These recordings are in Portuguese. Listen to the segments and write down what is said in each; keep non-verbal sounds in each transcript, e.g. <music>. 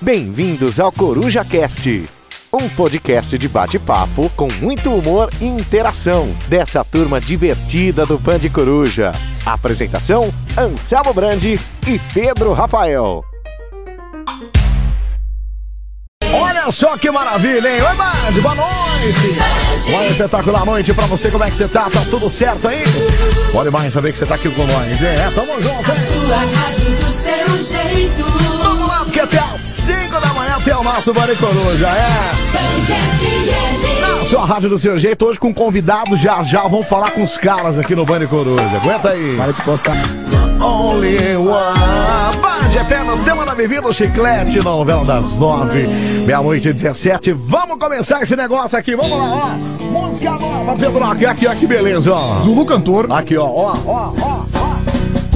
Bem-vindos ao Coruja Cast, um podcast de bate-papo com muito humor e interação dessa turma divertida do Band Coruja. Apresentação: Anselmo Brandi e Pedro Rafael. Olha só que maravilha, hein? Oi, Band, boa noite! Uma espetacular noite pra você, como é que você tá? Tá tudo certo aí? Pode mais saber que você tá aqui com nós. É, tamo junto, hein? Sua rádio do seu jeito. Vamos lá, porque até às 5 da manhã tem o nosso Bande Coruja, é? Na sua rádio do seu jeito, hoje com convidados, já já vamos falar com os caras aqui no Bande Coruja. Aguenta aí. Para de postar. Only One. Band FM, o tema da bebida, o chiclete, na novela das nove, meia-noite e 17. Vamos começar esse negócio aqui, vamos lá, ó. Música nova, Pedro. Aqui, aqui, ó, que beleza, ó. Zulu cantor. Aqui, ó, ó, ó, ó, ó.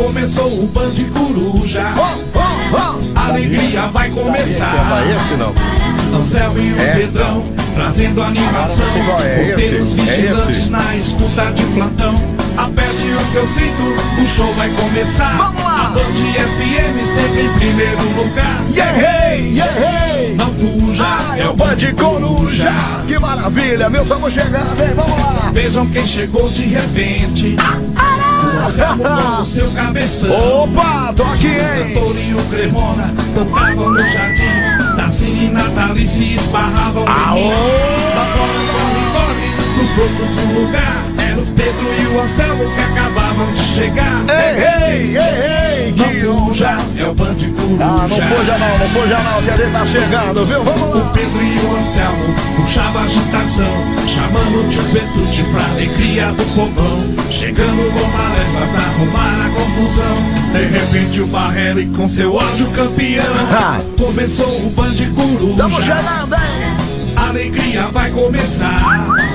Começou o Band Coruja, Ó, ó, ó. a alegria vai Esse é começar. esse não. Anselmo e o É. Pedrão trazendo animação. Qual é? É esse? É vigilantes esse? na escuta de plantão. Aperte o seu cinto, o show vai começar. Vamos lá! A Band FM sempre em primeiro lugar. Yeah, hey, yeah, hey. Não fuja, Ah, é o Band Coruja. Que maravilha, meu, estamos chegando, hein? Vamos lá. Vejam quem chegou de repente. O com o seu cabeção. Opa, O hein? cantor e o Cremona cantavam no jardim. Tacine e Natalice esbarravam Aô! fora, corre, corre, nos blocos do lugar. Era o Pedro e o Anselmo que acabavam de chegar. Ei, ei, ei, ei, que Não fuja, é o Band Coruja. Ah, não fuja não, não fuja não, que a gente tá chegando, viu? Vamos O lá. Pedro e o Anselmo puxavam agitação, chamando o tio Petrucci pra alegria do povão. Chegando com palestra pra arrumar a confusão. De repente o Barreiro e com seu ódio campeão. <laughs> Ah. Começou o Band Coruja. Estamos chegando, hein? A alegria vai começar.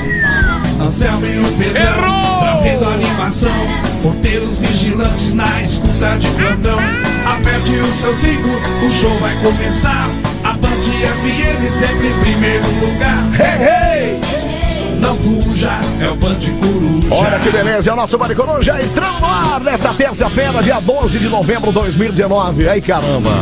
Anselmo e o Pedrão Errou! trazendo animação. Porteiros vigilantes na escuta de plantão. Aperte o seu cinto, o show vai começar. A Band FM sempre em primeiro lugar. Hey, hey. Não fuja, é o Band Coruja. Olha que beleza, é o nosso Maricoruja já entrando no ar nessa terça-feira, dia 12 de novembro de 2019. Aí, caramba.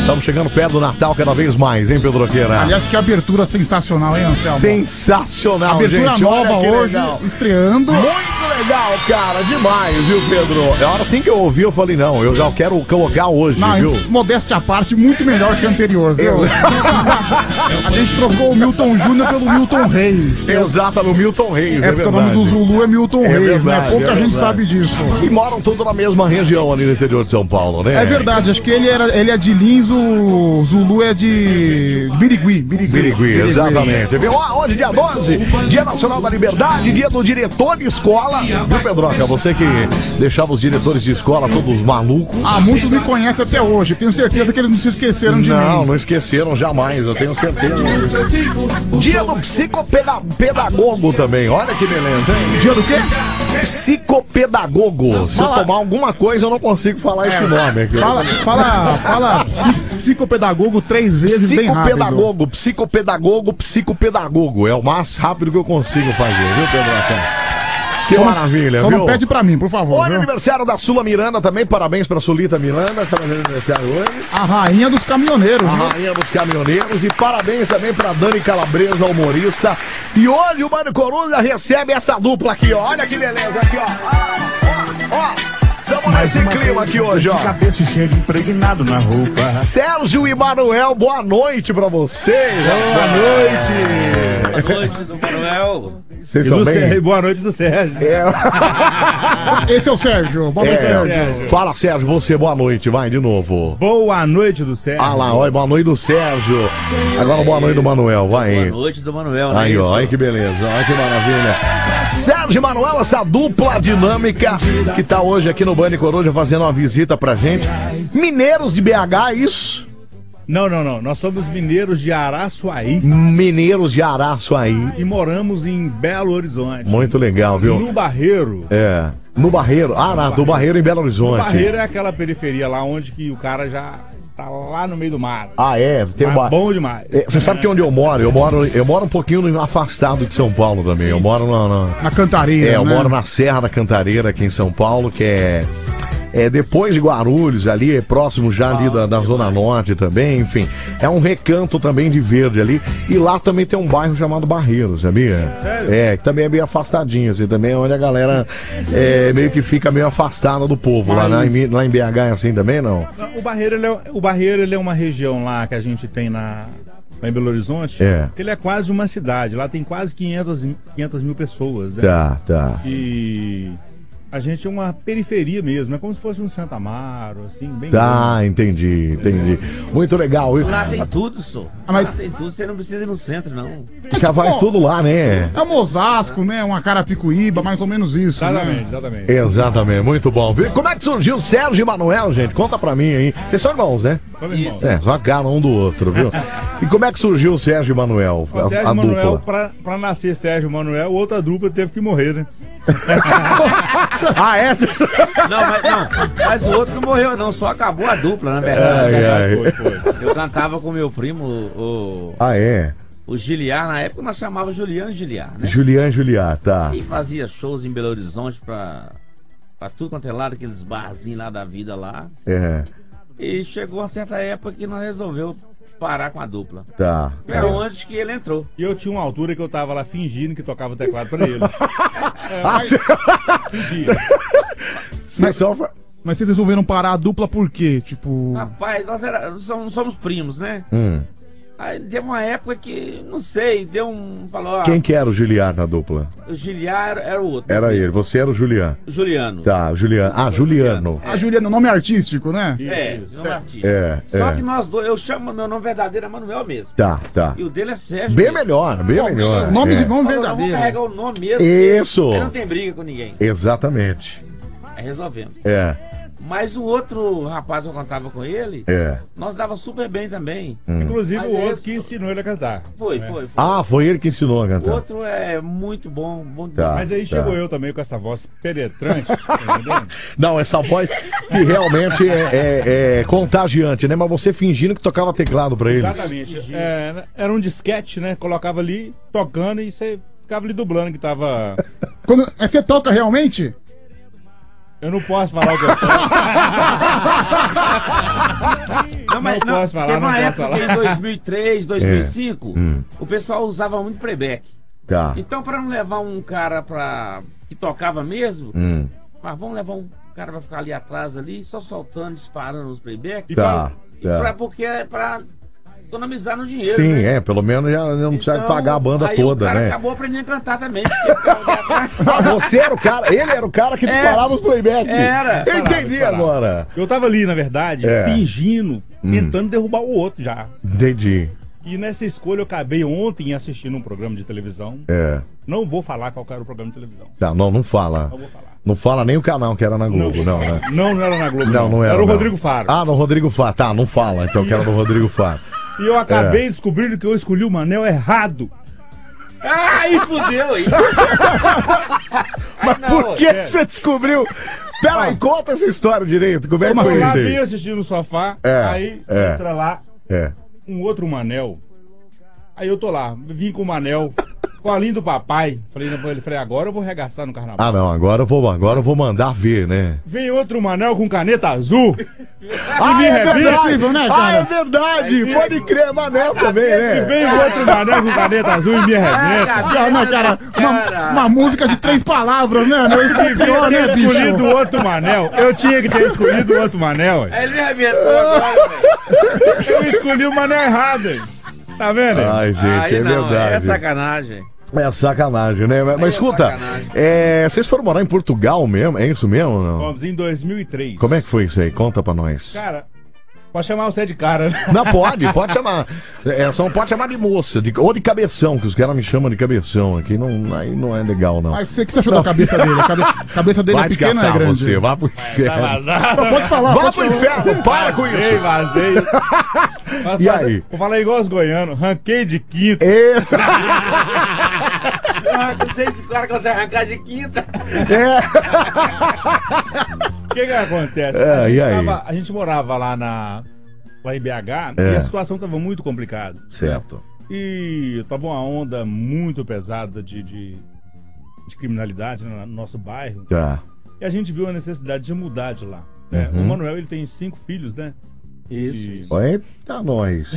Estamos chegando perto do Natal cada vez mais, hein, Pedro Queira? Aliás, que abertura sensacional, hein, Anselmo? Sensacional, Abertura gente. nova hoje, legal. estreando. Muito legal, cara, demais, viu, Pedro? É a hora assim que eu ouvi, eu falei, não, eu já quero colocar hoje, Não, viu? modéstia à parte, muito melhor que a anterior, viu? <laughs> a gente trocou o Milton Júnior pelo Milton Reis. No Milton Reis, é, É porque o nome do Zulu é Milton É Reis, verdade, né? Pouca é gente verdade. sabe disso. E moram todos na mesma região ali no interior de São Paulo, né? É verdade, acho que ele, era, ele é de Lins, o Zulu é de Birigui. Birigui, Birigui, exatamente. Viu? Ah, Hoje, dia 12, Dia Nacional da Liberdade, dia do diretor de escola. Viu, Pedroca? Você que deixava os diretores de escola todos malucos. Ah, muitos me conhecem até hoje. Tenho certeza que eles não se esqueceram de Não, mim. não esqueceram jamais, eu tenho certeza. Dia do vai psicopedagogo também, olha que beleza, hein? Dia do quê? Psicopedagogo. Se eu Fala. tomar alguma coisa, eu não consigo falar esse nome aqui. Fala, fala, fala psi- psicopedagogo três vezes bem rápido. Psicopedagogo, psicopedagogo, psicopedagogo. É o mais rápido que eu consigo fazer, viu, Pedroca? Que Só maravilha, Só viu? não pede pra mim, por favor. Olha o aniversário da Sula Miranda também, parabéns pra Sulita Miranda, que tá fazendo aniversário hoje. A rainha dos caminhoneiros, A viu? rainha dos caminhoneiros e parabéns também pra Dani Calabresa, humorista. E hoje o Mano Coruja recebe essa dupla aqui, ó. Olha que beleza, aqui, ó. Ó, ó, ó. Estamos nesse clima aqui hoje, ó. Cabeça e chega impregnado na roupa. Sérgio e Manuel, boa noite pra vocês. Boa noite. Boa noite do Manuel. Vocês estão bem? boa noite do Sérgio. <laughs> Esse é o Sérgio. Boa noite, Sérgio. É. Fala, Sérgio, você, boa noite, vai de novo. Boa noite do Sérgio. Ah lá, olha, boa noite do Sérgio. Agora boa noite do Manuel, vai. Boa noite do Manuel, né? Aí, ó, olha que beleza, olha que maravilha. Sérgio e Manuel, essa dupla dinâmica que tá hoje aqui no Band Coruja fazendo uma visita pra gente. Mineiros de BH, isso? Não, não, não. Nós somos mineiros de Araçuaí Mineiros de Araçuaí. e moramos em Belo Horizonte. Muito legal, viu? No Barreiro. É. No Barreiro. Ah, na, do Barreiro em Belo Horizonte. Barreiro é aquela periferia lá onde que o cara já tá lá no meio do mar. Ah, é? Tem Mas uma... bom demais. É, Você sabe que onde eu moro? Eu moro, eu moro um pouquinho afastado de São Paulo também. Eu moro na, na- Na cantaria, É, eu né? moro na Serra da Cantareira, aqui em São Paulo, que é. É depois de Guarulhos, ali, é próximo já ali da, da Zona Norte também, enfim. É um recanto também de verde ali. E lá também tem um bairro chamado Barreiro, sabia? É, que também é meio afastadinho, assim, também é onde a galera é, meio que fica meio afastada do povo. Lá, na- em- lá em BH é assim também, não? O Barreiro, ele é, o Barreiro ele é uma região lá que a gente tem na, lá em Belo Horizonte. É. Ele é quase uma cidade. Lá tem quase 500, e- 500 mil pessoas, né? Tá, tá. E a gente é uma periferia mesmo. É como se fosse um Santa Amaro, assim, bem Tá, entendi, entendi. Muito legal. viu? Lá tem tudo, só. Ah, mas- Lá tem tudo, você não precisa ir no centro, não. Já faz tudo lá, né? É um Osasco, né? Uma Carapicuíba, mais ou menos isso. Exatamente, Né? exatamente. Exatamente, muito bom. viu? Como é que surgiu o Sérgio e Manuel, gente? Conta pra mim aí. Vocês são irmãos, né? Somos irmãos. É, só a cara um do outro, viu? E como é que surgiu o Sérgio e Manuel? O Sérgio Manuel, pra, pra nascer Sérgio Manuel, outra dupla teve que morrer, né? <laughs> ah, essa? Não, mas, não, mas o outro não morreu, não, só acabou a dupla, na verdade. Ai, ai. Foi, foi. Eu cantava com meu primo, o, Ah, é? o Giliar, na época nós chamava Juliano Giliar, né? Julian Juliá, tá. E fazia shows em Belo Horizonte pra, pra tudo quanto é lado, aqueles barzinhos lá da vida lá. É, E chegou uma certa época que nós resolveu parar com a dupla. tá. É onde que ele entrou. E eu tinha uma altura que eu tava lá fingindo que tocava teclado pra eles. <laughs> Ah, você... Fingia. <laughs> Mas só... fa- Mas vocês resolveram parar a dupla por quê? Tipo. Rapaz, nós era, somos, somos primos, né? Hum. Aí deu uma época que, não sei, deu um. Falou, ó, Quem que era o Julián na dupla? o Giliar era, era o outro. Era ele, você era o Julián. Juliano. Tá, Julián. Ah, Juliano. A Juliana, nome artístico, né? É, Isso. nome artístico. É, Só é. que nós dois, eu chamo meu nome verdadeiro é Manuel mesmo. Tá, tá. E o dele é Sérgio. Bem mesmo. melhor, bem melhor. O nome é. de nome Falou, Vamos verdadeiro. carregar o nome mesmo. Isso. porque Ele não tem briga com ninguém. Exatamente. Aí resolvemos. É, Mas o outro rapaz que eu cantava com ele, é. nós dava super bem também. Inclusive Mas o outro esse- que ensinou ele a cantar. Foi, foi, foi. Ah, foi ele que ensinou a O cantar. outro é muito bom, bom Tá. Mas aí tá. chegou eu também com essa voz penetrante, <laughs> tá? Não, essa voz que realmente é, é- é contagiante, né? Mas você fingindo que tocava teclado pra eles. Exatamente. É, era um disquete, né? Colocava ali, tocando e você ficava ali dublando que tava. Quando, é, você toca realmente? Eu não posso falar o que eu toco. Não, mas Não posso falar, teve não uma posso época falar. em 2003, 2005, Hum. o pessoal usava muito playback. Tá. Então, para não levar um cara pra... que tocava mesmo, Hum. ah, vamos levar um cara pra ficar ali atrás, ali, só soltando, disparando os playback. Tá. Pra, tá. porque é pra economizar no dinheiro. Sim, né? é, pelo menos já não precisa Então, pagar a banda aí toda, o cara né? acabou aprendendo a cantar também. atrás. <laughs> Ah, você era o cara, ele era o cara que disparava os playback. Era. Eu entendi agora. Eu tava ali, na verdade, É. fingindo, tentando derrubar o outro já. Entendi. E nessa escolha eu acabei ontem assistindo um programa de televisão. É. Não vou falar qual era o programa de televisão. Tá, não, não fala. Não vou falar. Não fala nem o canal que era na Globo, não, né? Não, não era na Globo. Não, não era. Era o não. Rodrigo Faro. Ah, no Rodrigo Faro. Tá, não fala, então que era do Rodrigo Faro. E eu acabei É. descobrindo que eu escolhi o Manel errado. Ai, fudeu aí. <laughs> Mas não, por que é. você descobriu? Peraí, conta essa história direito. Como é que Mas foi lá isso bem aí? assistindo no sofá, É, aí é. entra lá É. um outro Manel. Aí eu tô lá, vim com o Manel, com a linha do papai. Falei pra ele, falei, agora eu vou regaçar no carnaval. Ah, não, agora eu vou, agora eu vou mandar ver, né? Vem outro Manel com caneta azul. Ah, me é revira. verdade, né, ah, é verdade. Pode crer, Manel também, E né? vem outro Manel com caneta azul e me arrebenta. Ah, não, cara, uma, uma música de três palavras, né? Não, isso é Devia pior, ter né, escolhido outro Manel. Eu tinha que ter escolhido outro Manel. Aí ele me arrebentou agora, velho. Eu escolhi o Manel errado. hein. Tá vendo? Ai, gente, Aí é não, verdade. é sacanagem. É sacanagem, né? Mas, é escuta, é, vocês foram morar em Portugal mesmo? É isso mesmo ou não? Fomos em 2003. Como é que foi isso aí? Conta pra nós. Cara, pode chamar você de cara. né? Não, pode, pode chamar. É, só não pode chamar de moça, de- ou de cabeção, que os caras me chamam de cabeção aqui. Não, aí não é legal, não. Mas você que você achou da cabeça dele? A cabe- cabeça dele Vai é pequena, é grande? você, vá pro Tá inferno. vazado. Pode falar, Vá pode pro falar. inferno, para com Vazei, isso. vazei. <laughs> Mas E aí? Vou falar igual os goianos. Ranquei de quinta. Esse, <laughs> Ah, não sei se o cara consegue arrancar de quinta. é. <laughs> O que que acontece? É, a, gente aí? tava- a gente morava lá na... Lá em BH É. e a situação tava muito complicada. Certo. E tava uma onda muito pesada de, de, de criminalidade né, no nosso bairro. Tá. E a gente viu a necessidade de mudar de lá. né? Uhum. O Manuel, ele tem cinco filhos, né? Isso. Eita, nós.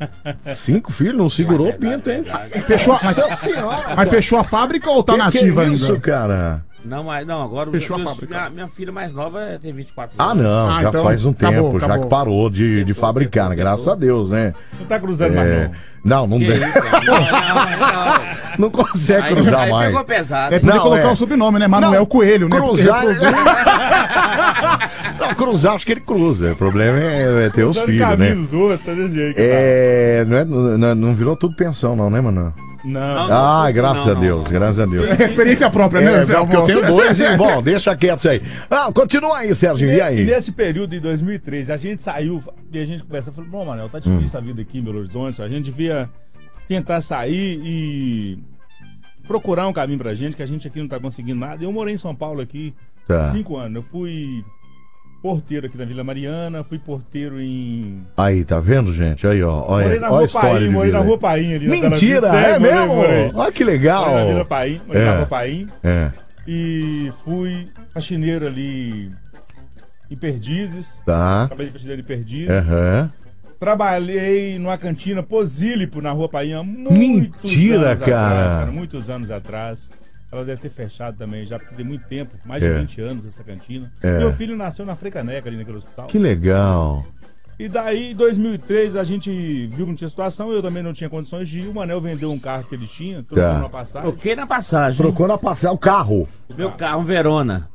<laughs> Cinco filhos, não segurou o pinto, hein? Fechou a, mas, Nossa senhora. mas fechou a fábrica ou tá Que que nativa é isso, ainda? cara? Não, mas não, agora Fechou a meus- fábrica. minha, minha filha mais nova tem 24 Ah, anos. não, Ah, já então faz um acabou, tempo, já acabou. que parou de, de fabricar, né? Graças a Deus, né? Não tá cruzando mais, É, não. não, <laughs> não, não, não, não. consegue Aí, cruzar aí mais. pegou pesado. É, podia Não, colocar é. o sobrenome, né? Manuel Não, Coelho, né? Cruzar. Cruzou- <laughs> não, cruzar, acho que ele cruza. O problema é, é ter os Cruzando filhos, caminho né? tá desse jeito. É, não, é, não, não virou tudo pensão, não, né, mano? Não. Ah, não, graças não, a Deus, não. graças a Deus. Referência própria, né? É, Anselmo? porque eu tenho dois, hein? Bom, deixa quieto isso aí. Ah, continua aí, Sérgio, e E aí? nesse período de 2003, a gente saiu e a gente começa falou, bom, Manel, tá difícil a vida aqui em Belo Horizonte, a gente devia tentar sair e procurar um caminho pra gente, que a gente aqui não tá conseguindo nada. Eu morei em São Paulo aqui Tá. cinco anos. Eu fui porteiro aqui na Vila Mariana, fui porteiro em. Aí, tá vendo, gente? Aí, ó. morei Olha, na olha a Rua Paim, morei na. Rua Paim ali. na Mentira, é morei, mesmo? morei. Olha que Morei na Vila legal. Paim, morei É. na Rua Paim. É, E fui faxineiro ali em Perdizes. tá. Trabalhei de faxineiro em Perdizes. Aham. Trabalhei numa cantina Posílipo na Rua Painha muitos Mentira, anos cara. atrás, Muitos anos atrás. Ela deve ter fechado também, já tem muito tempo, mais de É. 20 anos essa cantina. É. Meu filho nasceu na Frecaneca ali naquele hospital. Que legal. E daí, em 2003, a gente viu que não tinha situação, eu também não tinha condições de ir. O Manel vendeu um carro que ele tinha, trocou Tá. uma passagem. Troquei na passagem. Trocou na passar o carro. Meu carro, um Verona.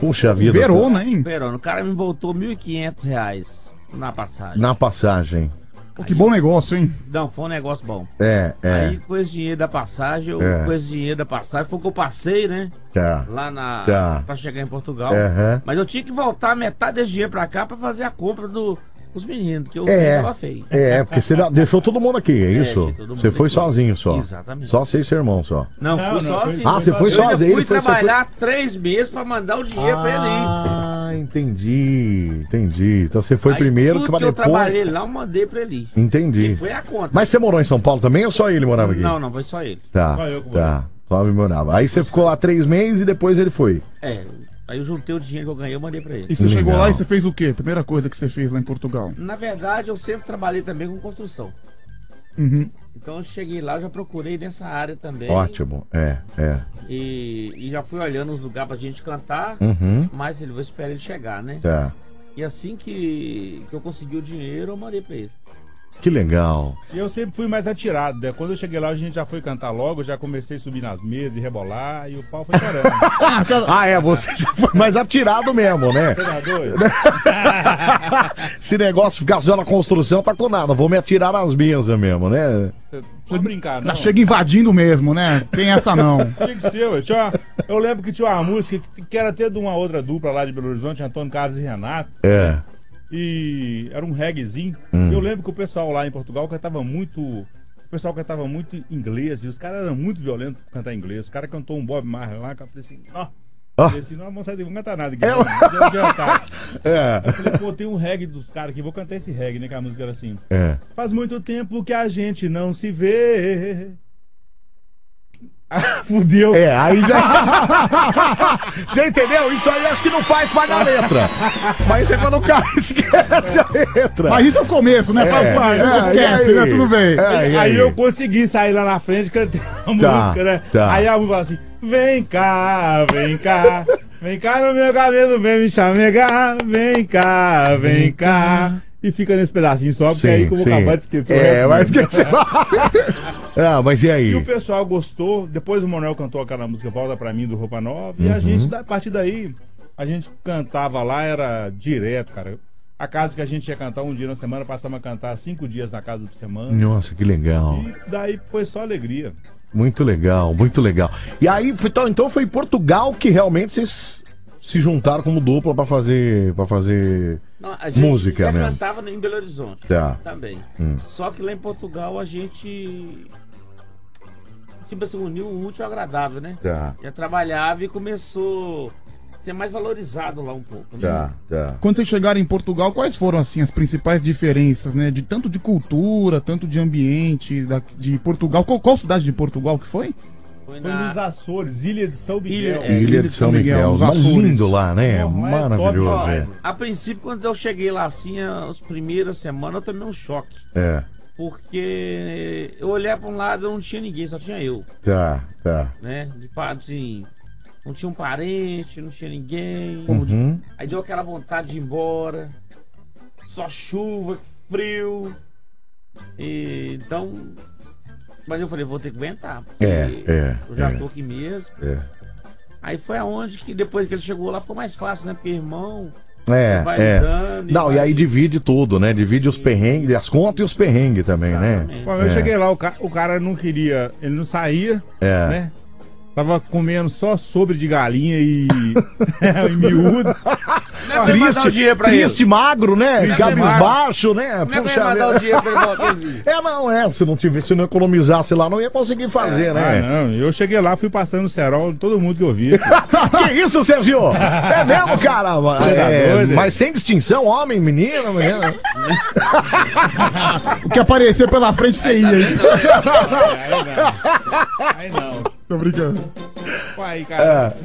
Puxa vida. Verona, hein? Verona. O cara me voltou 1.500 reais na passagem. Na passagem. Pô, que bom negócio, hein? Não, foi um negócio bom. É, é. Aí, com esse dinheiro da passagem, eu, É. com esse dinheiro da passagem, foi que eu passei, né? Tá. Lá na. Tá. Pra chegar em Portugal. Aham. Mas eu tinha que voltar metade desse dinheiro pra cá pra fazer a compra do, dos meninos, porque o É. tava feio. É, porque você deixou todo mundo aqui, é isso? deixei todo mundo Você foi aqui. sozinho só. Exatamente. Só seis irmãos só. Não, Não, fui não, sozinho. foi- Ah, você foi Eu ainda sozinho, fui foi- você trabalhar três meses pra mandar o dinheiro pra ele ir. Entendi, entendi. Então você foi Aí, primeiro tudo pra que eu depois. trabalhei lá, eu mandei pra ele. Entendi. E foi a conta. Mas você morou em São Paulo também ou só ele morava aqui? Não, não, foi só ele. Tá, Só eu que tá. Só ele morava. Aí você ficou lá três meses e depois ele foi. É, aí eu juntei o dinheiro que eu ganhei, eu mandei pra ele. E você Legal. chegou lá e você fez o quê? Primeira coisa que você fez lá em Portugal? Na verdade, eu sempre trabalhei também com construção. Uhum. Então eu cheguei lá, já procurei nessa área também. Ótimo. É, é. E, e já fui olhando os lugares pra gente cantar. Uhum. Mas ele vou esperar ele chegar, né? Tá. E assim que, que eu consegui o dinheiro, eu mandei pra ele. Que legal. E eu sempre fui mais atirado, né? Quando eu cheguei lá, a gente já foi cantar logo, já comecei a subir nas mesas e rebolar, e o pau foi parando. <laughs> Ah, é, você já foi mais atirado mesmo, né? Você tá doido? <laughs> Esse negócio ficar só na construção tá com nada. Vou me atirar nas mesas mesmo, né? Não brincar, não. Já chega invadindo mesmo, né? Tem essa não. <laughs> Tinha que ser, ué. Tinha uma- eu lembro que tinha uma música que, que era até de uma outra dupla lá de Belo Horizonte, Antônio Carlos e Renato. É. E era um reggaezinho. Hum. Eu lembro que o pessoal lá em Portugal cantava muito. O pessoal cantava muito inglês e os caras eram muito violentos pra cantar inglês. O cara cantou um Bob Marley lá, que eu falei assim, ó. Ó. Falei assim, não, sair, vamos cantar nada aqui. É, não, não deu adiantar. <laughs> É. Eu falei, pô, tem um reggae dos caras aqui, vou cantar esse reggae, né? Que a música era assim. É. Faz muito tempo que a gente não se vê. <laughs> Fudeu. É, aí já. <laughs> Você entendeu? Isso aí acho que não faz parte da letra. Mas isso é quando o cara esquece a letra. Mas isso é o começo, né? Faz parte, não esquece, né? aí? Tudo bem. É, e aí, eu consegui sair lá na frente cantando a Tá, música, né? tá. Aí a música fala assim: vem cá, vem cá, vem cá no meu cabelo, vem me chamegar, vem cá, vem cá. E fica nesse pedacinho só, porque aí que eu vou acabar de esquecer. É, vai né? esquecer. <laughs> ah, mas e aí? E o pessoal gostou. Depois o Manuel cantou aquela música Volta Pra Mim do Roupa Nova. E a Uhum. gente, a partir daí, a gente cantava lá, era direto, cara. A casa que a gente ia cantar um dia na semana, passamos a cantar cinco dias na casa por semana. Nossa, que legal. E daí foi só alegria. Muito legal, muito legal. E aí, foi- então, então foi em Portugal que realmente vocês se juntaram como dupla pra fazer, pra fazer Não, a gente música já mesmo. cantava em Belo Horizonte Tá. também. Hum. Só que lá em Portugal a gente. Tipo assim, uniu o útil ao agradável, né? Tá. Já trabalhava e começou a ser mais valorizado lá um pouco. né? Tá, tá. Quando vocês chegaram em Portugal, quais foram assim as principais diferenças, né? De tanto de cultura, tanto de ambiente da- de Portugal. Qual, qual cidade de Portugal que foi? Foi na- nos Açores, Ilha de São Miguel. Ilha- Ilha de São Miguel. os Mas lindo lá, né? É top Maravilhoso. demais. É. A princípio, quando eu cheguei lá assim, as primeiras semanas, eu tomei um choque. é. Porque eu olhei pra um lado e não tinha ninguém, só tinha eu, Tá, tá. né? De assim, não tinha um parente, não tinha ninguém. Uhum. Aí deu aquela vontade de ir embora. Só chuva, frio. E, então. Mas eu falei, vou ter que aguentar. porque É, é, Eu já é. tô aqui mesmo. É. Aí foi aonde que depois que ele chegou lá foi mais fácil, né? Porque irmão, É, vai é. Não, e vai- aí divide tudo, né? Divide os perrengues, as contas e os perrengues também, né? Exatamente. Bom, eu É. cheguei lá, o, ca- o cara não queria, ele não saía, É. né? Tava comendo só sobre de galinha e, <laughs> e miúdo. Não é mandar o dinheiro pra triste, magro, né? Triste, Cabisbaixo, né? Como é Puxa mandar o vida. dinheiro pra ele? <laughs> É, não, é. Se não tivesse, se não economizasse lá, não ia conseguir fazer, Ah, né? não, eu cheguei lá, fui passando o cerol, todo mundo que eu via. <laughs> que isso, Sergio? É mesmo, cara? Tá É, é? mas sem distinção, homem, menino, menina. O que aparecer pela frente você ia, hein? <laughs> Aí não. Tô brincando. Aí, cara.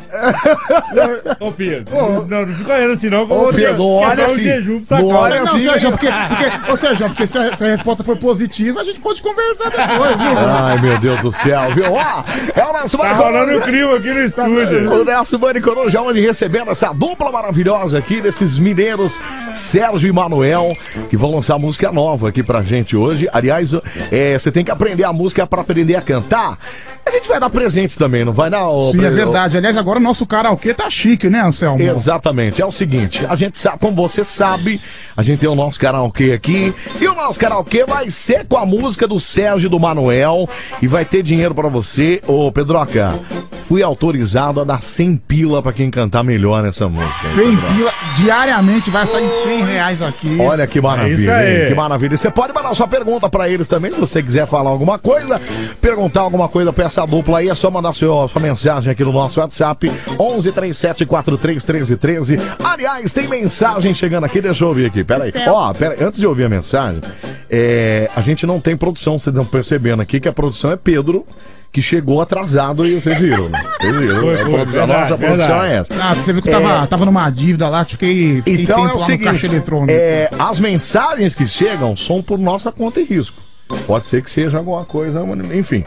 Ô, Pedro, não, não fica olhando assim, não. Ô, Pedro, olha assim. jejum pra Não olha. Não, assim, Sérgio, porque, <laughs> porque, ô Sérgio, porque se a, se a resposta for positiva, a gente pode conversar depois, viu? Ai, meu Deus do céu, viu? Ó, é o nosso Tá rolando o clima aqui no estúdio. O nosso Bani Coruja onde recebendo essa dupla maravilhosa aqui desses mineiros, Sérgio e Manuel, que vão lançar música nova aqui pra gente hoje. Aliás, é, você tem que aprender a música pra aprender a cantar. A gente vai dar presente também, não vai não? Sim, Pre- é verdade. Aliás, agora o nosso karaokê tá chique, né, Anselmo? Exatamente, é o seguinte, a gente sabe, como você sabe, a gente tem o nosso karaokê aqui, e o nosso karaokê vai ser com a música do Sérgio e do Manuel, e vai ter dinheiro pra você. Ô, Pedroca, fui autorizado a dar 100 pila pra quem cantar melhor nessa música. 100 pila diariamente vai estar em 100 reais aqui. Olha que É maravilha, hein? que maravilha. Você pode mandar sua pergunta pra eles também, se você quiser falar alguma coisa, perguntar alguma coisa pra essa dupla aí, é só mandar sua, sua mensagem aqui no nosso WhatsApp, 11 37 43 13 13. Aliás, tem mensagem chegando aqui, deixa eu ouvir aqui, peraí. Ó, peraí, antes de ouvir a mensagem, é, a gente não tem produção, vocês estão percebendo aqui que a produção é Pedro, que chegou atrasado e vocês viram, né? <laughs> Vocês viram, Foi, a, foi, a verdade, nossa produção é essa. Ah, você viu que eu tava, tava numa dívida lá, que fiquei, fiquei Então é o seguinte, é, as mensagens que chegam são por nossa conta e risco. Pode ser que seja alguma coisa, enfim.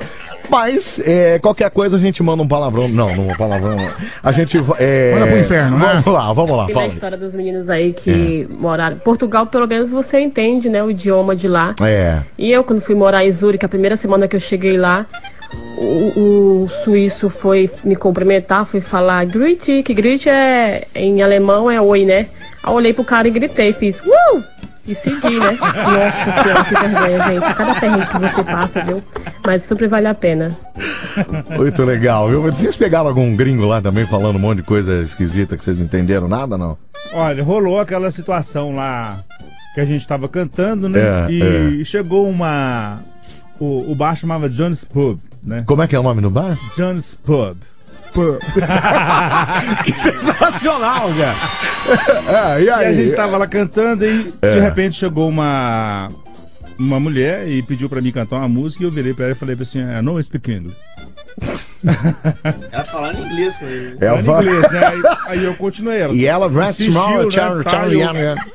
Mas, é, qualquer coisa a gente manda um palavrão. Não, não um palavrão. não. A gente. É, Manda pro inferno, né? Vamos lá, vamos lá. Tem a história dos meninos aí que moraram. Portugal, pelo menos você entende, né? O idioma de lá. É. E eu, quando fui morar em Zurique, a primeira semana que eu cheguei lá, o, o suíço foi me cumprimentar, foi falar Grüße, que Grüße é, em alemão é oi, né? Aí eu olhei pro cara e gritei, fiz Uh! E segui, né? Nossa senhora, que vergonha, gente. A cada perrengue que você passa, viu? Mas sempre vale a pena. Muito legal, viu? Vocês pegaram algum gringo lá também falando um monte de coisa esquisita que vocês não entenderam nada, não? Olha, rolou aquela situação lá que a gente tava cantando, né? É, e chegou uma. O, o bar chamava John's Pub, né? Como é que é o nome do bar? John's Pub. Pô, <laughs> que sensacional, cara! É, e E aí? a gente tava lá cantando e É. de repente chegou uma uma mulher e pediu pra mim cantar uma música e eu virei pra ela e falei assim, I não speak English. <laughs> Ela falando inglês com ele. O Falando inglês, né? Aí, aí eu continuei ela. E ela, Red insistiu, Small, né, Charlie.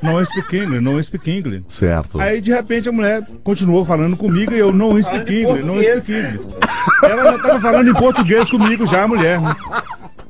Não speak English, não speak English. Certo. Aí de repente a mulher continuou falando comigo e eu não speak English, não speak English. Ela já tava falando em português comigo já, a mulher.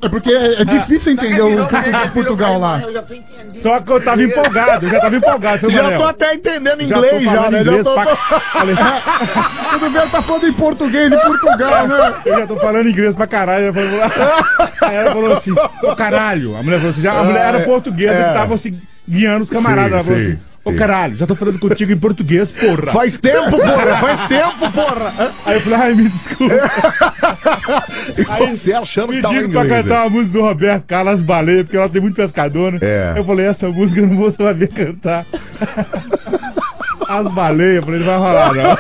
É porque é, é difícil entender o português de Portugal lá. Eu já tô entendendo. Só que eu tava empolgado, eu já tava empolgado. Já Manel, tô até entendendo inglês, já, falando né? inglês já tô, pra... tô- Falei, <laughs> Tudo bem, tá falando em português de Portugal, né? Eu já tô falando inglês pra caralho. Ela falou, <laughs> Aí ela falou assim, ô caralho. A mulher falou assim, já, a mulher era portuguesa é. que tava assim, guiando os camaradas. Sim, ela falou sim, assim, ô sim. caralho, já tô falando contigo em português, porra. Faz tempo, porra, faz tempo, porra. <laughs> Aí eu falei, ai, me desculpa. <laughs> E você achando que tava Pediram pra inglês. cantar uma música do Roberto Carlos As Baleias, porque ela tem muito pescador, né? É. Eu falei, essa música eu não vou saber cantar. <laughs> As baleias, eu falei, não vai rolar, não.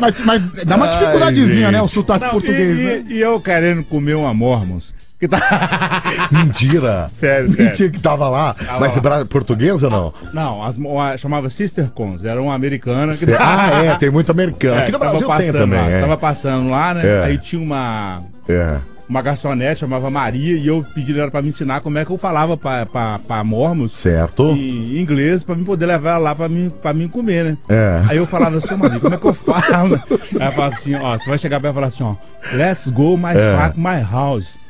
Mas, mas, mas dá uma dificuldadezinha, né? O sotaque Não, português, e, né? e- e eu querendo comer uma Mormons, Que tá... <laughs> Mentira. sério, sério. Mentira que tava lá. Mas lá. bra- português ou não? Não, as, uma- chamava Sister Cons, era uma americana que Ah, é, tem muito americano. É, Aqui no tava Brasil tem também. lá, é. Tava passando lá, né? É. Aí tinha uma, É. uma garçonete, chamava Maria, e eu pedi ela pra me ensinar como é que eu falava pra Mormos Certo. em inglês, pra mim poder levar ela lá pra mim, pra mim comer, né? É. Aí eu falava assim, Maria, como é que eu falo? Ela falava assim, ó, você vai chegar pra ela e falar assim, ó, let's go my É. fuck my house.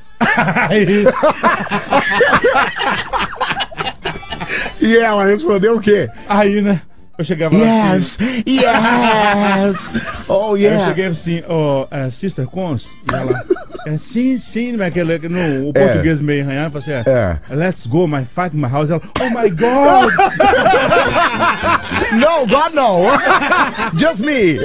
E ela respondeu o quê? aí, né? Eu chegava lá assim, yes. <laughs> Oh, Aí eu cheguei assim, ó, é, Sister Cons, e ela, é, sim, sim, mas aquele, no, o É. português meio arranhado, falou assim, É. é, let's go, my fuck, my house. Ela, oh my God! <laughs> No, God, no. <laughs> Just me.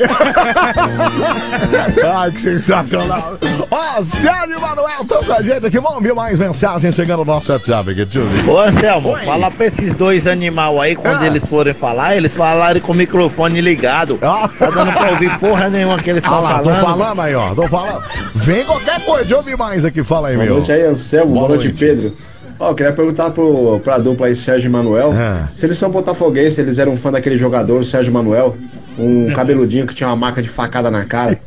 Ai, que sensacional. Ó, Sérgio Manuel, com a gente aqui. Vamos ver mais mensagens chegando no nosso WhatsApp aqui. Deixa eu ver. Ô Anselmo, Oi. fala pra esses dois animal aí, quando Ah. eles forem falar, eles falarem com o microfone ligado. Ah. Tá dando pra ouvir porra nenhuma que eles Ah lá, tô falando. falando aí, ó. Tô falando. Vem qualquer coisa. Deixa eu ouvir mais aqui. Fala aí, Boa meu. noite aí, Anselmo. Boa Boa, noite, noite. Pedro. Ó, eu queria perguntar pro, pra dupla aí, Sérgio e Manuel, É. se eles são botafoguenses, eles eram fã daquele jogador, o Sérgio Manuel, um <laughs> cabeludinho que tinha uma marca de facada na cara.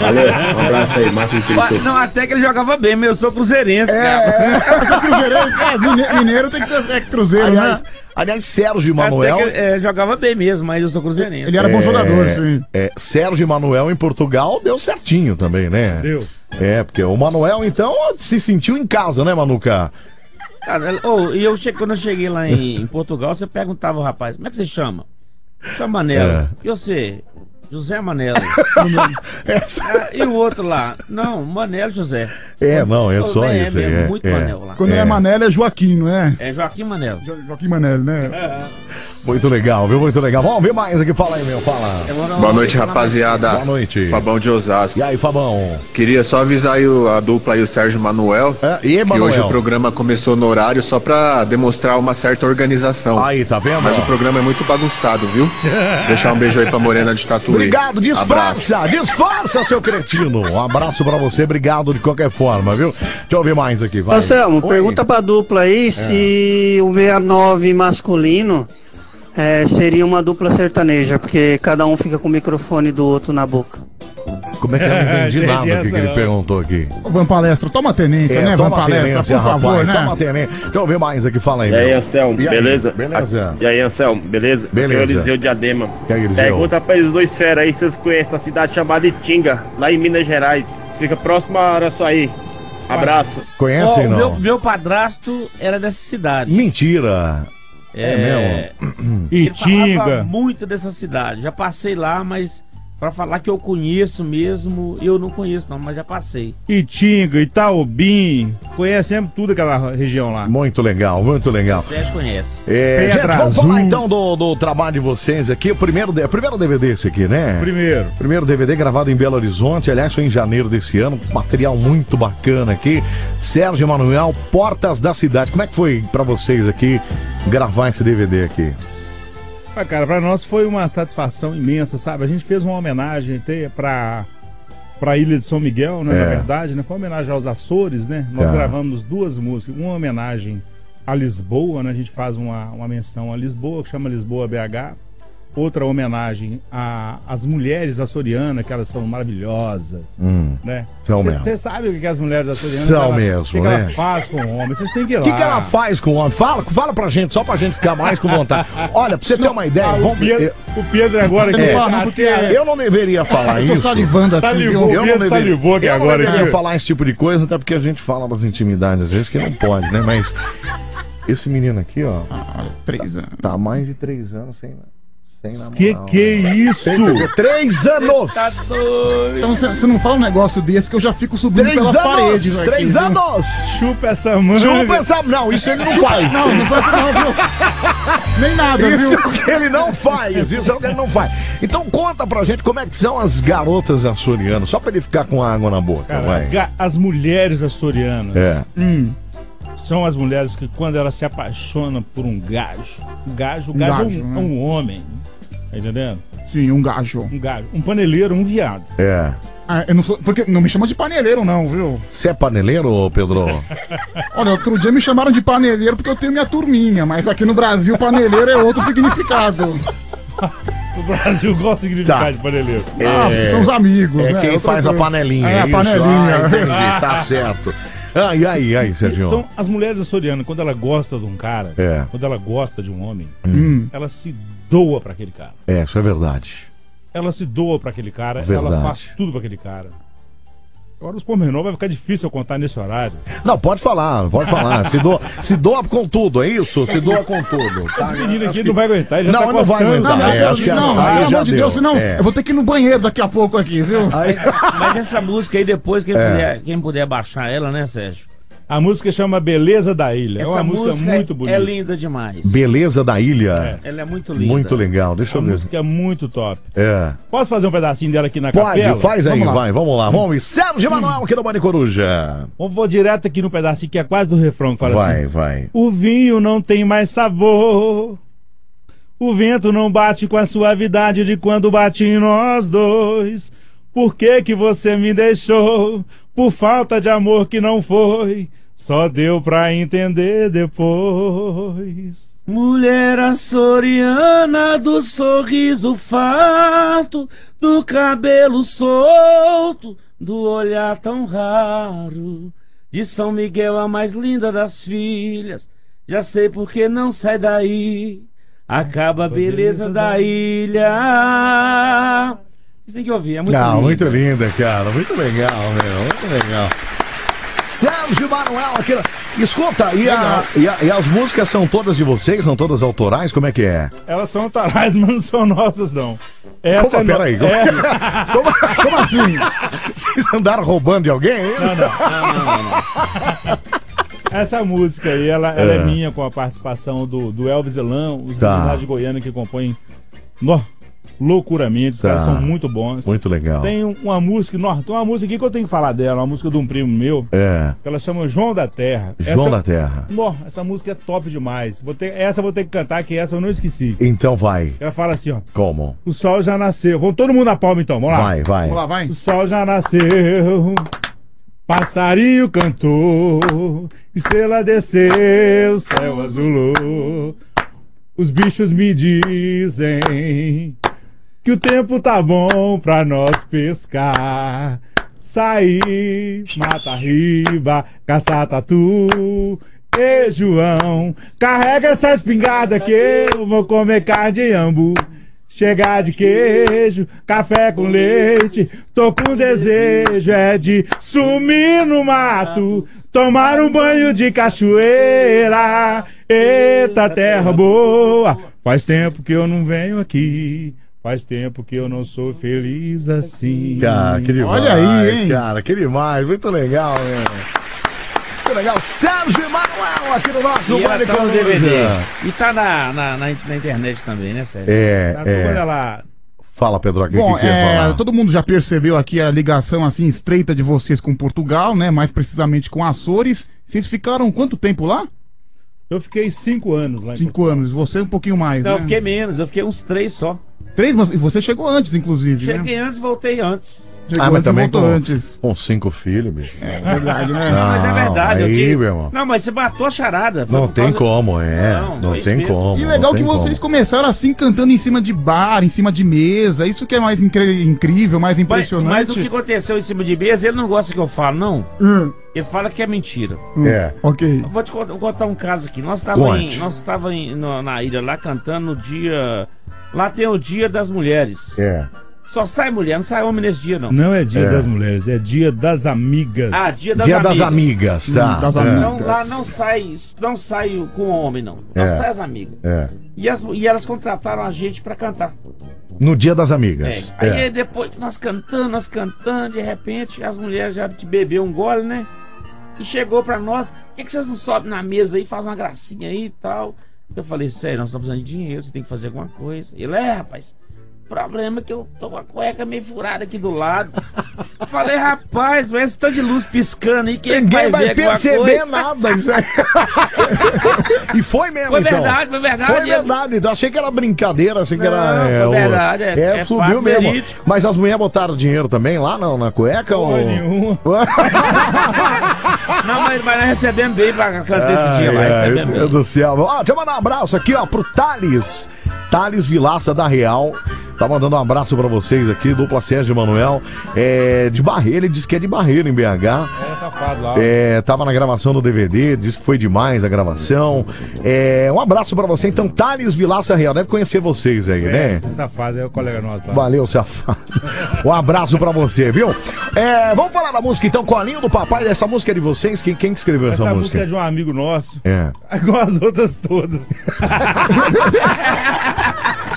Valeu, um abraço aí, Marcos Ué, Pinto. Não, até que ele jogava bem, mas eu sou cruzeirense, É, cara. <laughs> Cruzeirense, é, mine- mineiro tem que ter é, cruzeiro, Aliás, né? Aliás, Sérgio Manuel. que é, jogava bem mesmo, mas eu sou cruzeirense. Ele era bom jogador, é, sim. é, Sérgio Manuel em Portugal deu certinho também, né? Deu. É, porque o Manuel, então, se sentiu em casa, né, Manuca? Cara, ô, e eu che... quando eu cheguei lá em, em Portugal, você perguntava ao rapaz, como é que você chama? Chama Manelo. É. E você? José Manelo. <laughs> <laughs> Essa- Ah, e o outro lá? Não, Manelo José. É, não, é só isso é, aí. mesmo, É, muito é. Manel lá. Quando É. é Manelo é Joaquim, não é? É Joaquim Manelo. Jo- Joaquim Manelo, né? Muito legal, viu? Muito legal. Vamos ver mais aqui. Fala aí, meu. Fala. Boa noite, rapaziada. Boa noite. Fabão de Osasco. E aí, Fabão? Queria só avisar aí o- a dupla aí, o Sérgio Manuel, É, e que Emanuel? hoje o programa começou no horário só pra demonstrar uma certa organização. Aí, tá vendo? Mas o programa é muito bagunçado, viu? <laughs> Deixar um beijo aí pra Morena de Tatuí. Obrigado, Abraço. disfarça, disfarça, seu cretino. Um abraço pra você, obrigado de qualquer forma, viu? Deixa eu ouvir mais aqui, vai. Anselmo, pergunta pra dupla aí se o 69 masculino é, seria uma dupla sertaneja, porque cada um fica com o microfone do outro na boca. Como é que eu não <laughs> entendi nada aqui que essa, ele perguntou aqui? Ô, Van Palestra, toma tenência, É, né, Van Palestra, tenência, por favor, rapaz, né? toma tenência. Deixa eu ver mais aqui, fala aí, E aí. Anselmo, E aí, beleza? beleza? E aí, Anselmo, beleza? Beleza. Aqui é o Eliseu Diadema. E aí, Eliseu? Pergunta pra eles dois feras aí se vocês conhecem uma cidade chamada Itinga, lá em Minas Gerais. Fica próximo a Araçuaí. Abraço. Conhece, Ó, o não? meu, meu padrasto era dessa cidade. Mentira. É, mesmo? Ele falava Itinga. muito dessa cidade. Já passei lá, mas pra falar que eu conheço mesmo, eu não conheço não, mas já passei. Itinga, Itaobim, conhecemos tudo aquela região lá. Muito legal, muito legal. Você conhece. É, gente, vamos Azul. falar então do, do trabalho de vocês aqui. O primeiro, de- primeiro DVD esse aqui, né? Primeiro. Primeiro DVD gravado em Belo Horizonte, aliás, foi em janeiro desse ano. Material muito bacana aqui. Sérgio Manuel, Portas da Cidade. Como é que foi pra vocês aqui gravar esse DVD aqui? Ah, cara, pra nós foi uma satisfação imensa, sabe? A gente fez uma homenagem pra, pra Ilha de São Miguel, né? É. Na verdade, né? Foi uma homenagem aos Açores, né? Nós Tá. gravamos duas músicas. Uma homenagem a Lisboa, né? A gente faz uma, uma menção a Lisboa, que chama Lisboa BH. Outra homenagem às mulheres açorianas, que elas são maravilhosas, Hum, né? são mesmo. Você sabe o que, que as mulheres açorianas São ela- mesmo, o que, que né? ela faz com o homem? Vocês têm que ir O lá. que, que ela faz com o homem? Fala, fala pra gente, só pra gente ficar mais com vontade. <laughs> Olha, pra você ter uma ideia, Ah, o, vamos Pedro, o Pedro agora Eu que não falo não, porque Eu não deveria <laughs> falar eu tô isso. salivando aqui, Salivou. viu? Eu não Pedro deveria, salivou aqui eu não agora, deveria aqui. falar esse tipo de coisa, até porque a gente fala das intimidades às vezes que não pode, né? Mas esse menino aqui, ó, Três anos. tá há mais de três anos sem, sem namorar. Que que é isso? Três anos! Tá doido. Então você não fala um negócio desse que eu já fico subindo Três pelas anos! paredes. aqui, Três viu? anos! Chupa essa manga. Chupa essa... Não, isso ele não faz. Não, não faz não, viu? Nem nada, Isso é viu? o que ele não faz, isso é o que ele não faz. Então conta pra gente como é que são as garotas açorianas, só pra ele ficar com água na boca, Cara, vai. as, as mulheres açorianas É. Hum, são as mulheres que quando elas se apaixonam por um gajo, gajo, o Um gajo, gajo, é, um, né? é um homem, tá entendendo? sim, um gajo. Um gajo, um paneleiro, um viado. É. Ah, eu não sou. Porque não me chama de paneleiro, não, viu? Você é paneleiro, Pedro? <laughs> Olha, outro dia me chamaram de paneleiro porque eu tenho minha turminha, mas aqui no Brasil paneleiro é outro significado. <laughs> O Brasil gosta de significado Tá. de paneleiro. Ah, porque são os amigos, É né? quem Outra faz a coisa. panelinha. É, a isso. panelinha. Ah, entendi, tá <laughs> certo. Ah, e aí, e aí, Serginho? Então, as mulheres açorianas, quando ela gosta de um cara, É. quando ela gosta de um homem, Hum. ela se doa pra aquele cara. É, isso é verdade. Ela se doa pra aquele cara, Verdade. ela faz tudo pra aquele cara. Agora os pormenores vai ficar difícil eu contar nesse horário. Não, pode falar, pode falar. Se doa, se doa com tudo, é isso? Se doa com tudo. Esse menino aqui não vai aguentar, ele já Não, tá não vai aguentar. Não, É, acho que Deus, não, aí pelo amor de deu. Deus, senão É. eu vou ter que ir no banheiro daqui a pouco aqui, viu? Mas essa música aí, depois, quem, É. puder, quem puder baixar ela, né, Sérgio? A música chama Beleza da Ilha. é uma música, muito bonita. é linda demais. Beleza da ilha. Ela é muito linda. Muito legal, deixa A eu ver. música é muito top. É. Posso fazer um pedacinho dela aqui na Pode, capela? faz aí, Vamos vai, vamos lá. Vamos, Sérgio Manuel aqui no Bande Coruja. Vamos vou direto aqui no pedacinho que é quase do refrão que fala Vai, assim. vai. O vinho não tem mais sabor. O vento não bate com a suavidade de quando bate em nós dois. Por que que você me deixou? Por falta de amor que não foi. Só deu pra entender depois. Mulher açoriana do sorriso farto, do cabelo solto, do olhar tão raro. De São Miguel a mais linda das filhas, já sei por que não sai daí. Acaba a beleza da ilha. Vocês têm que ouvir, é muito Não, lindo. muito linda, cara. Muito legal, meu. Muito legal. Sérgio Manuel aqui. Escuta, e, a- e a- e as músicas são todas de vocês? São todas autorais? Como é que é? Elas são tarais, <laughs> mas não são nossas, não. Como? é no- Peraí, como- é- Como, como assim? Vocês andaram roubando de alguém? hein? Não, não. Essa música aí, ela, ela é. É. minha com a participação do, do Elvis Elão, os Tá. de Goiânia que compõem nó, loucuramente, os Tá. caras são muito bons. Muito legal. Tem um- uma música, tem uma música aqui que eu tenho que falar dela, uma música de um primo meu, É. que ela chama João da Terra. João da Terra. Nó, essa música é top demais. Vou ter, essa eu vou ter que cantar, que essa eu não esqueci. Então vai. Ela fala assim, ó. Como? O sol já nasceu. Vamos todo mundo na palma então, vamos lá. Vai, vai. Vamos lá, vai. O sol já nasceu. Passarinho cantou, estrela desceu, céu azulou. Os bichos me dizem que o tempo tá bom pra nós pescar. Sair, mata riba, caçar tatu. Ei, João, carrega essa espingarda que eu vou comer carne de ambu. Chegar de queijo, café com leite. Tô com desejo é de sumir no mato, tomar um banho de cachoeira. Eita terra boa, faz tempo que eu não venho aqui. Faz tempo que eu não sou feliz assim. Cara, que demais. Olha aí, hein? Cara, que demais. Muito legal, meu. Muito legal. Sérgio Manuel aqui no nosso E Bande tá no. DVD. E tá na, na, na, na internet também, né, Sérgio? É, Tá é. quando ela- Fala, Pedro, o que, Bom, que você ia é, falar? todo mundo já percebeu aqui a ligação assim estreita de vocês com Portugal, né? Mais precisamente com Açores. Vocês ficaram quanto tempo lá? Eu fiquei cinco anos lá. em Cinco anos. Você um pouquinho mais, Não, né? eu fiquei menos, eu fiquei uns três só. Três, mas e você chegou antes, inclusive, né? Cheguei antes e voltei antes. Chegou Ah, mas também com, antes. com cinco filhos, bicho. É verdade, né? Não, mas é verdade. eu Aí, tive- meu irmão. Não, mas você matou a charada. Não tem causa- como, é. Não, Não, tem mesmo. como. E legal que vocês como. começaram assim cantando em cima de bar, em cima de mesa. Isso que é mais incri- incrível, mais Mas, impressionante. mas o que aconteceu em cima de mesa, ele não gosta que eu falo, não. Hum, Ele fala que é mentira. hum, É. Ok. Eu vou te contar, vou contar um caso aqui. Nós estávamos na ilha lá cantando no dia. Lá tem o dia das mulheres. É. Só sai mulher, não sai homem nesse dia, não. Não é dia É. das mulheres, é dia das amigas. Ah, dia das Dia amigas. das amigas, tá? Hum, das É. amigas. Não, lá não sai, não sai com homem, não. Não É. sai as amigas. É. E, as- e elas contrataram a gente pra cantar. No dia das É. amigas. Aí É. depois que nós cantando, nós cantando, de repente as mulheres já te bebeu um gole, né? E chegou pra nós, por que, que vocês não sobem na mesa aí, fazem uma gracinha aí e tal? Eu falei, sério, nós estamos precisando de dinheiro, você tem que fazer alguma coisa. Ele, é, rapaz, problema é que eu tô com a cueca meio furada aqui do lado. Falei, rapaz, mas esse tanto de luz piscando aí, quem Ninguém vai, ver alguma perceber coisa? nada. Isso aí. <laughs> e foi mesmo, Foi então. verdade, foi verdade. Foi verdade. Então, achei que era brincadeira, achei que Não, era. foi o- verdade, é- É, é subiu mesmo. verídico. Mas as mulheres botaram dinheiro também lá não, na cueca? ou... nenhuma. <laughs> Não, mas, mas nós recebemos bem pra cantar esse Ai, dia lá, ai, recebemos meu Deus do céu. Ó, deixa eu mandar um abraço aqui, ó, pro Thales. Thales Vilaça da Real. Tá mandando um abraço pra vocês aqui, dupla Sérgio Manuel. É, de Barreira, ele disse que é de Barreira, em BH. É safado lá. É, tava na gravação do DVD, disse que foi demais a gravação. É, um abraço pra você, então, Thales Vilaça Real. Deve conhecer vocês aí, né? Esse safado é o colega nosso lá. Valeu, safado. Um abraço pra você, viu? É, vamos falar da música então, Colinho do Papai. Essa música é de vocês? Quem, quem que escreveu essa, Essa música música? é de um amigo nosso. É. <laughs> Igual as outras todas. <laughs>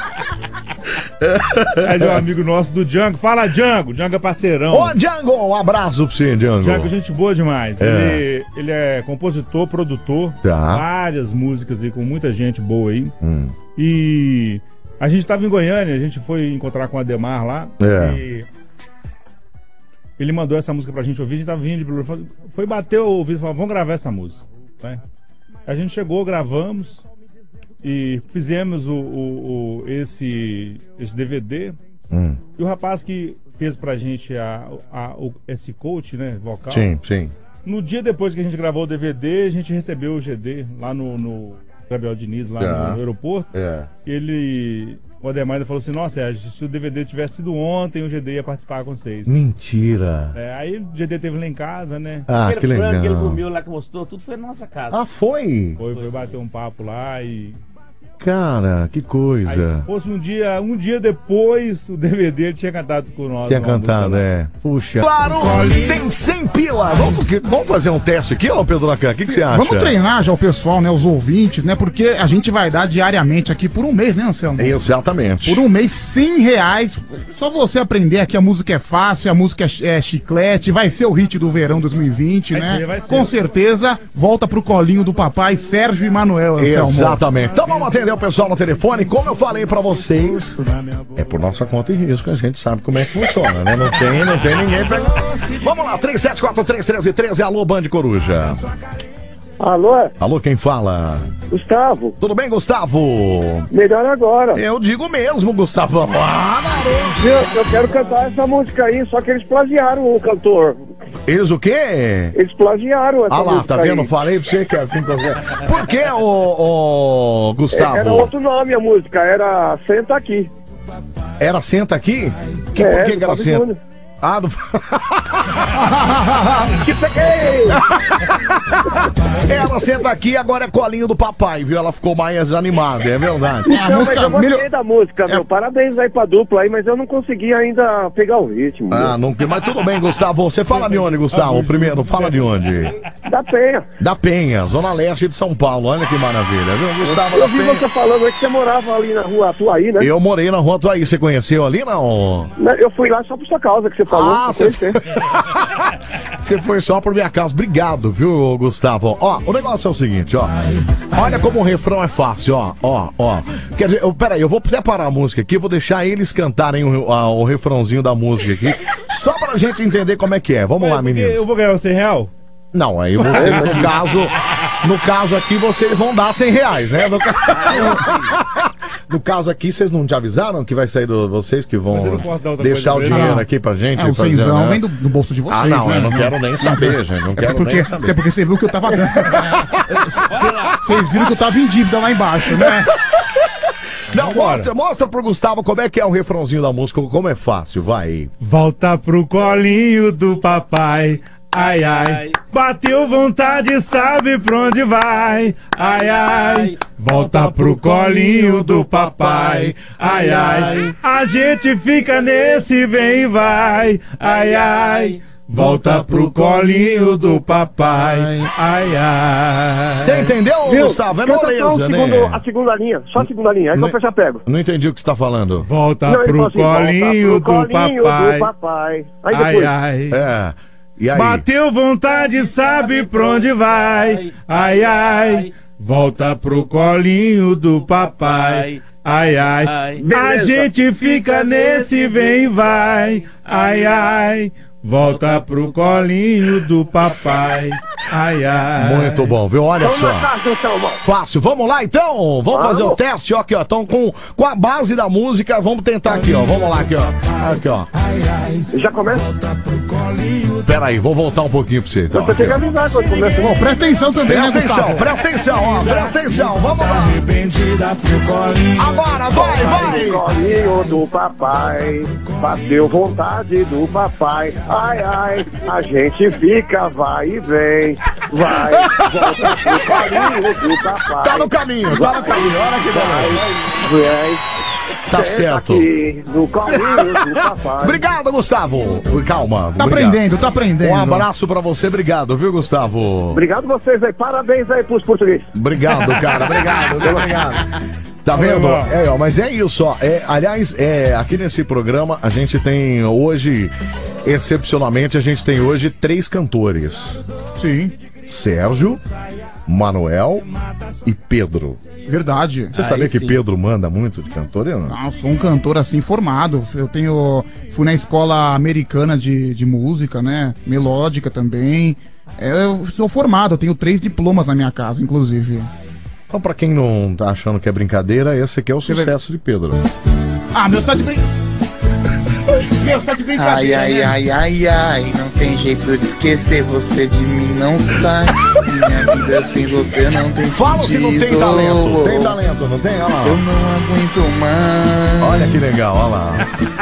<laughs> é de um amigo nosso do Django. Fala, Django. Django é parceirão. Ô, Django, um abraço pra você, Django. Django, gente boa demais. É. Ele, ele é compositor, produtor. Tá. Várias músicas aí com muita gente boa aí. Hum. E a gente tava em Goiânia, a gente foi encontrar com o Ademar lá. É. E ele mandou essa música pra gente ouvir, a gente tava vindo de Foi bater o ouvido e falou, vamos gravar essa música. né? A gente chegou, gravamos e fizemos o, o- o- esse, esse DVD. Hum. E o rapaz que fez pra gente a, a- o- esse coach, né, vocal. Sim, sim. No dia depois que a gente gravou o DVD, a gente recebeu o GD lá no, no Gabriel Diniz, lá Tá. no aeroporto. É. Ele. O Ademar falou assim: Nossa, Sérgio, se o DVD tivesse sido ontem, o GD ia participar com vocês. Mentira. É, aí o GD teve lá em casa, né? Ah, Aquele que legal. frango que ele comeu lá que mostrou, tudo foi na nossa casa. Ah, foi? Foi, foi bater um papo lá e. Cara, que Aí, coisa. se fosse um dia, um dia depois, o DVD tinha cantado com nós. Tinha cantado, é. Puxa. Claro, tem 100 pila. Vamos, vamos fazer um teste aqui, ó, Pedro Lacan. O que, que você acha? Vamos treinar já o pessoal, né? Os ouvintes, né? Porque a gente vai dar diariamente aqui por um mês, né, Anselmo? Exatamente. Por um mês, 100 reais. Só você aprender aqui, a música é fácil, a música é, é chiclete, vai ser o hit do verão 2020, Vai né? ser, vai ser. Com certeza, volta pro colinho do papai Sérgio e Manuel, Anselmo. Exatamente. Então vamos atender o pessoal no telefone. Como eu falei pra vocês, é por nossa conta e risco. A gente sabe como é que funciona, né? Não tem, não tem ninguém pra... Vamos lá, 37431313. Alô, Band Coruja. Alô? Alô, quem fala? Gustavo. Tudo bem, Gustavo? Melhor agora. Eu digo mesmo, Gustavão. Ah, Eu, eu quero cantar essa música aí, só que eles plagiaram o cantor. Eles o quê? Eles plagiaram essa Ah lá, música tá vendo? aí. Falei pra você que é assim pra você. Por que, ô, ô, Gustavo? Era outro nome a música, era Senta Aqui. Era Senta Aqui? Que, É, por que, que era Senta? Ah, do... <laughs> Que peguei! Ela senta aqui, agora é colinho do papai, viu? Ela ficou mais animada, é verdade. Não, mas eu gostei da música, meu. Parabéns aí pra dupla aí, mas eu não consegui ainda pegar o ritmo. Ah, não, mas tudo bem, Gustavo. Você fala de onde, Gustavo? Primeiro, fala de onde? Da Penha. Da Penha, Zona Leste de São Paulo. Olha que maravilha, viu? Gustavo Eu vi você falando aí que você morava ali na rua Atuaí, né? Eu morei na rua Atuaí. Você conheceu ali, não? Não, Eu fui lá só por sua causa que você falou. Ah, você- conhecer. <laughs> Você foi só por minha casa. Obrigado, viu, Gustavo? Ó, o negócio é o seguinte, ó. Olha como o refrão é fácil, ó, ó, ó. Quer dizer, eu, peraí, eu vou até parar a música aqui, vou deixar eles cantarem o, a- o refrãozinho da música aqui, <laughs> só pra gente entender como é que é. Vamos lá, Porque menino. Eu vou ganhar o 100 real? Não, aí vocês, no caso, no caso aqui, vocês vão dar 100 reais, né? <laughs> No, No caso aqui, vocês não te avisaram que vai sair do vocês que vão não deixar o dinheiro ele. aqui pra gente? É, o fazer, cenzão né? vem do, do bolso de vocês. Ah, não, né? eu não quero nem saber, gente. Não É quero porque, nem saber. Até porque você viu que eu tava dando. Vocês viram que eu tava em dívida lá embaixo, né? Não, mostra, mostra pro Gustavo como é que é o refrãozinho da música, como é fácil, vai. Volta pro colinho do papai. Ai, ai, bateu vontade, sabe pra onde vai. Ai, ai, volta pro colinho do papai. Ai, ai, a gente fica nesse vem e vai. Ai, ai, volta pro colinho do papai. Ai, ai. Você entendeu, Viu? Gustavo? É Canta moleza, segundo- né? A segunda linha, só a segunda linha, aí Não- eu já pego. Não entendi o que você tá falando. Volta Não, pro assim, colinho, volta pro do, colinho papai. do papai. Aí Ai, depois. ai. É. E aí? Bateu vontade, sabe pra onde vai. Ai, ai, volta pro colinho do papai. Ai, ai, a gente fica nesse vem e vai. Ai, ai, Volta pro colinho do papai. Ai, ai. Muito bom, viu? Olha só. Fácil. Vamos lá então? Vamos fazer o teste, ó, aqui, ó. Então, com, com a base da música, vamos tentar aqui, ó. Vamos lá, aqui, ó. Aqui, ó. Já começa? Pera aí, vou voltar um pouquinho pra você. Então, Você tem que avisar quando começa. Bom, presta atenção também, né, Presta atenção, Gustavo? presta atenção, ó. Presta atenção, vamos lá. Agora, vai, vai. Colinho do papai, bateu vontade do papai. Ai, ai, a gente fica, vai e vem. Vai, volta pro colinho do papai. Tá no caminho, tá no caminho. Olha que beleza. Vem. Tá Senta certo. Aqui, no do <laughs> papai. Obrigado, Gustavo. Calma. Tá obrigado. aprendendo, tá aprendendo. Um abraço pra você, obrigado, viu, Gustavo? Obrigado vocês aí, parabéns aí pros portugueses. Obrigado, cara, obrigado, obrigado. Tá vendo? É, ó, mas é isso, ó. É, aliás, é, aqui nesse programa a gente tem hoje, excepcionalmente, a gente tem hoje três cantores. Sim. Sérgio, Manuel e Pedro. Verdade. Você sabia que Pedro manda muito de cantor? Não? Não, eu sou um cantor assim formado. Eu tenho. Fui na escola americana de, de música, né? Melódica também. É, Eu sou formado, eu tenho três diplomas na minha casa, inclusive. Então, pra quem não tá achando que é brincadeira, esse aqui é o sucesso de Pedro. Ah, meu, você tá de brincadeira. Tá de Ai, brincadeira. ai, né? ai, ai, ai, não tem jeito de esquecer você de mim, não sai. Minha vida sem você não tem Fala se não tem sentido. talento. Tem talento, não tem? Olha lá. Eu não aguento mais. Olha que legal, olha lá.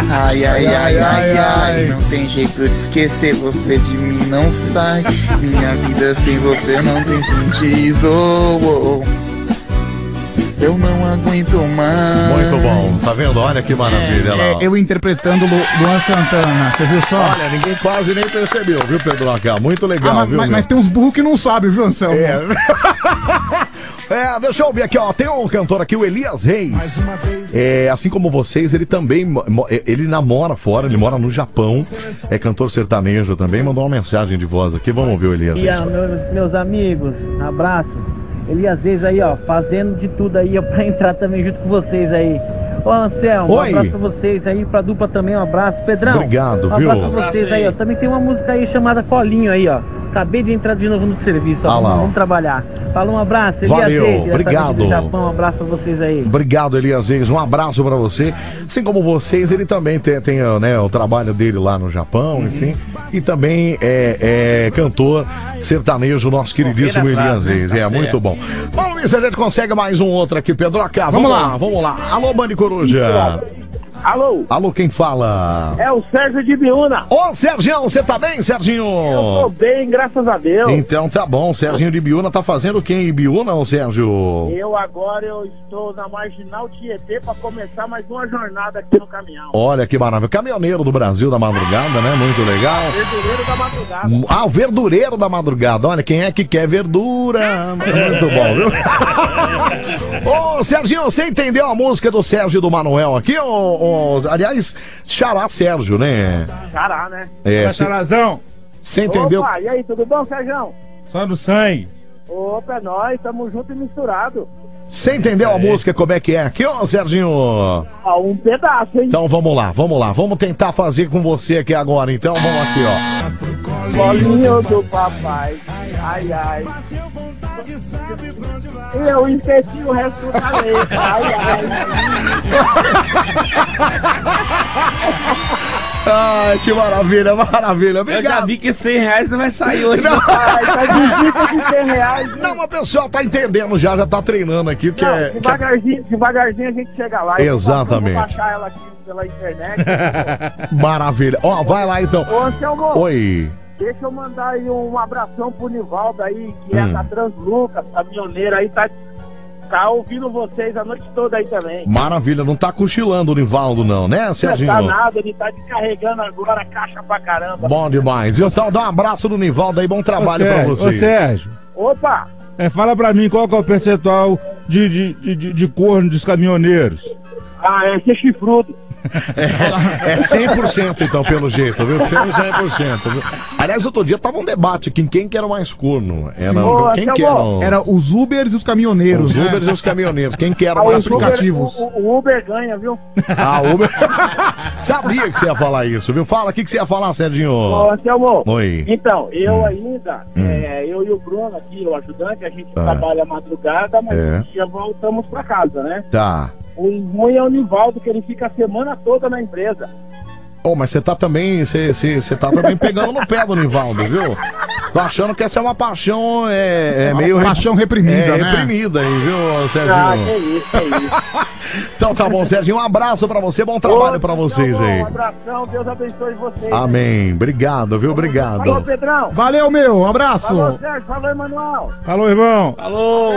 Ai, ai, ai, ai, ai, não tem jeito de esquecer você de mim, não sai. Minha vida sem você não tem sentido. Eu não aguento mais. Muito bom, tá vendo? Olha que maravilha lá. É, eu interpretando Lu, Luan Santana, você viu só? Olha, ninguém quase nem percebeu, viu, Pedro Acá? Muito legal, Ah, mas, viu? mas, mas tem uns burros que não sabem, viu, Anselmo? É. <laughs> É, deixa eu ver aqui, ó. Tem um cantor aqui, o Elias Reis. É, assim como vocês, ele também. mo- Ele namora fora, ele mora no Japão. É cantor sertanejo também. Mandou uma mensagem de voz aqui. Vamos ouvir o Elias E Reis. a, meus, meus amigos, abraço. Ele às vezes aí, ó, fazendo de tudo aí ó, <laughs> pra entrar também junto com vocês aí. Ô Anselmo, um Oi. abraço pra vocês aí, pra dupla também, um abraço. Pedrão, Obrigado, um viu? abraço pra vocês aí, ó. Também tem uma música aí chamada Colinho aí, ó. Acabei de entrar de novo no serviço, ó. Ah vamos, vamos trabalhar. Fala um abraço, Elias Valeu, Reis, obrigado. Do Japão, um abraço pra vocês aí. Obrigado, Elias Reis. Um abraço pra você. Assim como vocês, ele também tem, tem né, o trabalho dele lá no Japão, enfim. E também é, é cantor sertanejo, nosso queridíssimo atrás, Elias né? Reis. Tá É, certo. muito bom. Vamos ver se a gente consegue mais um outro aqui, Pedro Acá. Vamos lá. Vamos lá. Alô, Bande Coruja. Alô? Alô, quem fala? É o Sérgio de Biúna. Ô, Sergião, você tá bem, Serginho? Eu tô bem, graças a Deus. Então tá bom, Serginho de Biúna tá fazendo o que em Biúna, ô Sérgio? Eu agora eu estou na Marginal Tietê para começar mais uma jornada aqui no caminhão. Olha que maravilha. Caminhoneiro do Brasil da madrugada, né? Muito legal. Verdureiro da madrugada. Ah, o verdureiro da madrugada. Olha, quem é que quer verdura? Muito bom, viu? <laughs> Ô, Serginho, você entendeu a música do Sérgio e do Manuel aqui? Ô, aliás, Xará Sérgio, né? Xará, né? É, Charazão. Você entendeu? Opa, e aí, tudo bom, Sérgio? Só no sangue. Opa, é nóis, tamo junto e misturado. Você entendeu a música como é que é aqui, ô Serginho? Ó, um pedaço, hein? Então vamos lá, vamos lá. Vamos tentar fazer com você aqui agora. Então vamos aqui, ó. Bolinho do papai, ai, ai. Eu esqueci o resto da letra, ai, Ai, <laughs> que maravilha, maravilha. Eu Obrigado. já vi que 100 reais não vai sair hoje. Não. <laughs> Ai, tá difícil de 100 reais. Não, mas o pessoal tá entendendo já, já tá treinando aqui, que Não, é. que é- devagarzinho, devagarzinho a gente chega lá. Exatamente. Eu vou baixar ela aqui pela internet. <laughs> Maravilha. Ó, vai lá então. Ô, Anselmo. Oi. Deixa eu mandar aí um abração pro Nivaldo aí, que é Hum. da Transluca, caminhoneiro aí, tá, tá ouvindo vocês a noite toda aí também. Maravilha, não tá cochilando o Nivaldo, não, né, Não Serginho? tá nada, ele tá descarregando agora caixa pra caramba. Bom demais. Então, dá um abraço no Nivaldo aí, bom trabalho ô, pra Sérgio, você. Ô, Sérgio. Opa! É, fala pra mim qual que é o percentual de, de, de, de, de corno dos caminhoneiros. Ah, é ser chifrudo. É, é 100% então, pelo jeito, viu? Pelo 100%. Viu? Aliás, outro dia tava um debate aqui em quem que era o mais corno. Era, Ô, quem Anselmo, que era o... Era os Ubers e os caminhoneiros. Os né? Ubers e os caminhoneiros. Quem que era Ah, o mais os aplicativos. O, o Uber ganha, viu? Ah, Uber. <laughs> Sabia que você ia falar isso, viu? Fala, o que, que você ia falar, Serginho? Ô, Anselmo. Oi. Então, eu Hum. ainda, Hum. é, eu e o Bruno aqui, o ajudante, a gente Ah. trabalha madrugada, mas É. já voltamos pra casa, né? Tá. O ruim é o Nivaldo, que ele fica a semana toda na empresa. Ô, mas você tá também, você, você, tá também pegando no pé do Nivaldo, viu? Tô achando que essa é uma paixão, é, é Uma meio... paixão reprimida, é, né? reprimida aí, viu, Serginho? Ah, que isso, que isso. <laughs> Então tá bom, Serginho, um abraço pra você, bom trabalho pra vocês aí. Um abração, Deus abençoe vocês. Amém, obrigado, viu, Falou, obrigado. Pedrão. Valeu, meu. Um abraço. Falou, Sérgio. Falou, Emanuel. Falou, irmão. Falou.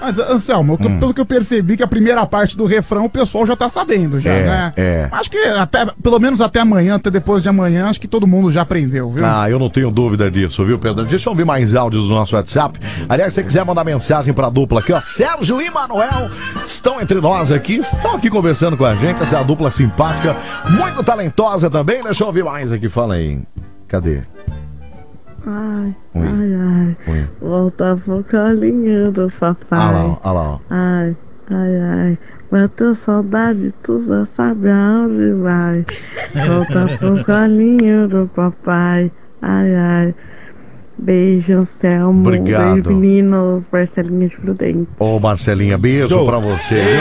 Mas, Anselmo, Hum. pelo que eu percebi que a primeira parte do refrão o pessoal já tá sabendo, já, É, né? é. Acho que até, pelo menos até amanhã, até depois de amanhã, acho que todo mundo já aprendeu, viu? Ah, eu não tenho dúvida disso, viu, Pedro? Deixa eu ouvir mais áudios do nosso WhatsApp. Aliás, se você quiser mandar mensagem pra dupla aqui, ó, Sérgio e Manuel estão entre nós aqui, estão aqui conversando com a gente, essa dupla simpática, muito talentosa também. Deixa eu ouvir mais aqui, fala aí. Cadê? Ai, Oi. ai, ai. Oi. Volta pro colinho do papai. Ah lá, ó, ah lá, ó. Ai, ai, ai. Bateu saudade, tu já sabe aonde vai. Volta pro colinho do papai. Ai, ai. Beijo, Selmo. Obrigado. Beijo, meninos. Marcelinhos Prudente. Ô, Marcelinha, beijo Show. pra você, viu?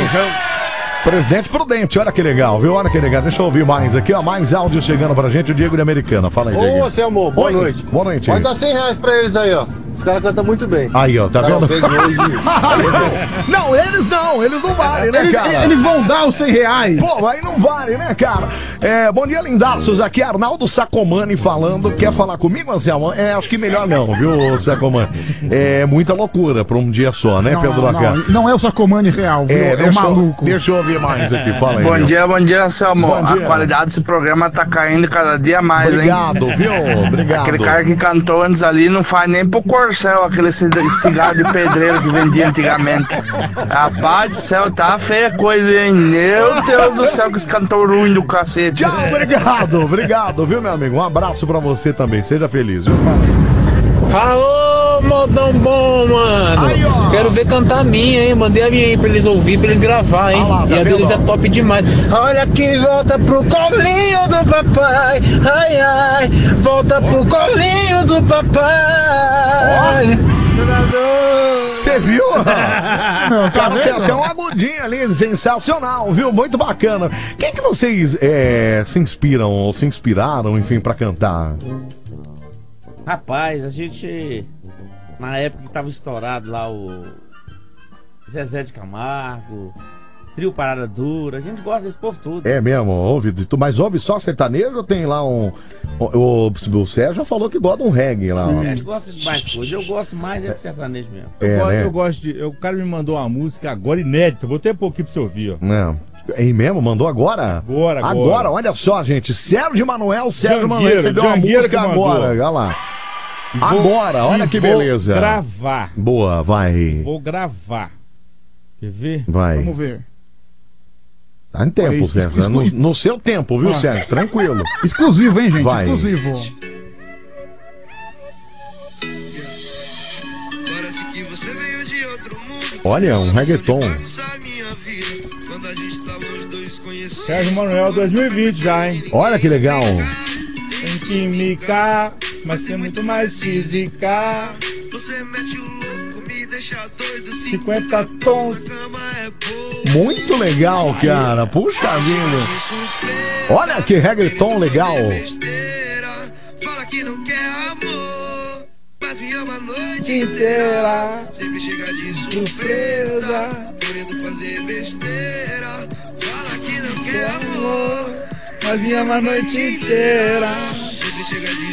Presidente Prudente, olha que legal, viu? Olha que legal. Deixa eu ouvir mais aqui, ó. Mais áudio chegando pra gente, o Diego de Americana. Fala aí, Ô, Diego. Anselmo, boa Oi, noite. Boa noite. Pode dar 100 reais pra eles aí, ó. Os caras cantam muito bem. Aí, ó, tá vendo? <laughs> Não, eles não, eles não valem, né, Eles- cara? eles vão dar os 100 reais. Pô, aí não vale, né, cara? É, bom dia, lindaços. Aqui é Arnaldo Sacomani falando. Quer falar comigo, Anselmo? É, acho que melhor não, viu, Sacomani? É muita loucura pra um dia só, né, Não, Pedro não, Lacan? não, não é o Sacomani real, viu? É, o eu- maluco. Deixa eu ouvir mais aqui, fala aí. Bom dia, bom dia, Anselmo. Bom A dia. qualidade desse programa tá caindo cada dia mais, Obrigado, hein? viu? Obrigado. Aquele cara que cantou antes ali não faz nem pro corcel aquele ci- cigarro de pedreiro que vendia antigamente. Rapaz do céu, tá feia a coisa, hein? Meu Deus do céu, que esse cantor ruim do cacete. Tchau, obrigado, obrigado, viu, meu amigo? Um abraço pra você também. Seja feliz, viu? Alô, modão bom, mano. Quero ver cantar a minha, hein? Mandei a minha aí pra eles ouvir, pra eles gravar, hein? tá e a vendo, deles é top demais. Olha que volta pro colinho do papai. Ai, ai, volta pro colinho do papai. Você viu? <laughs> Não, tá Cara, tem vendo? até um agudinho ali, sensacional, viu? Muito bacana. Quem que vocês é, se inspiram ou se inspiraram, enfim, pra cantar? Rapaz, a gente. Na época que tava estourado lá o. Zezé de Camargo, Trio Parada Dura, a gente gosta desse povo tudo. É mesmo, ouve, de tu- mas ouve só sertanejo ou tem lá um. O, o, o Sérgio já falou que gosta de um reggae lá. ó. A gente gosta de mais coisas. Eu gosto mais é de sertanejo mesmo. É, eu, go- né? eu gosto de. eu- o cara me mandou uma música agora inédita. Vou ter pouquinho pra você ouvir, ó. Não. É mesmo? Mandou agora? Agora, agora. olha só, gente. Sérgio Manuel, Sérgio Manuel recebeu uma música agora. Olha lá. Vou- agora, olha que vou beleza. gravar. Boa, vai. Vou gravar. Quer ver? Vai. Vamos ver. Tá em tempo, Olha Sérgio. exclu- No, no seu tempo, viu, Ah. Sérgio? Tranquilo. <laughs> Exclusivo, hein, gente? Vai. Exclusivo. Olha, um reggaeton. Sérgio Manuel 2020 já, hein? Olha que legal. Tem química, mas tem muito mais física. 50 tons. Muito legal, cara. Puxa vida. Olha que reggaeton legal. noite inteira. Sempre chega de surpresa. Querendo fazer besteira. Fala que não quer amor. Mas me ama a noite inteira.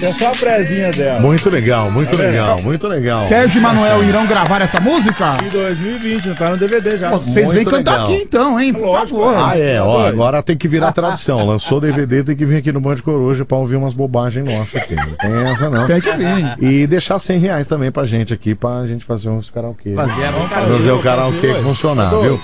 É só a prezinha dela. Muito legal, muito Tá legal, muito legal. Sérgio e Manuel irão gravar essa música? Em 2020, não tá no DVD já. Pô, Vocês vêm cantar legal. aqui então, hein? Por Lógico. favor. Ah, é, ó, agora tem que virar tradição. Lançou DVD, tem que vir aqui no Band Coruja pra ouvir umas bobagens nossas aqui. Não tem essa, não. Tem que vir. E deixar 100 reais também pra gente aqui, pra gente fazer uns karaokê. Fazer a brincadeira. Fazer o karaokê funcionar, viu?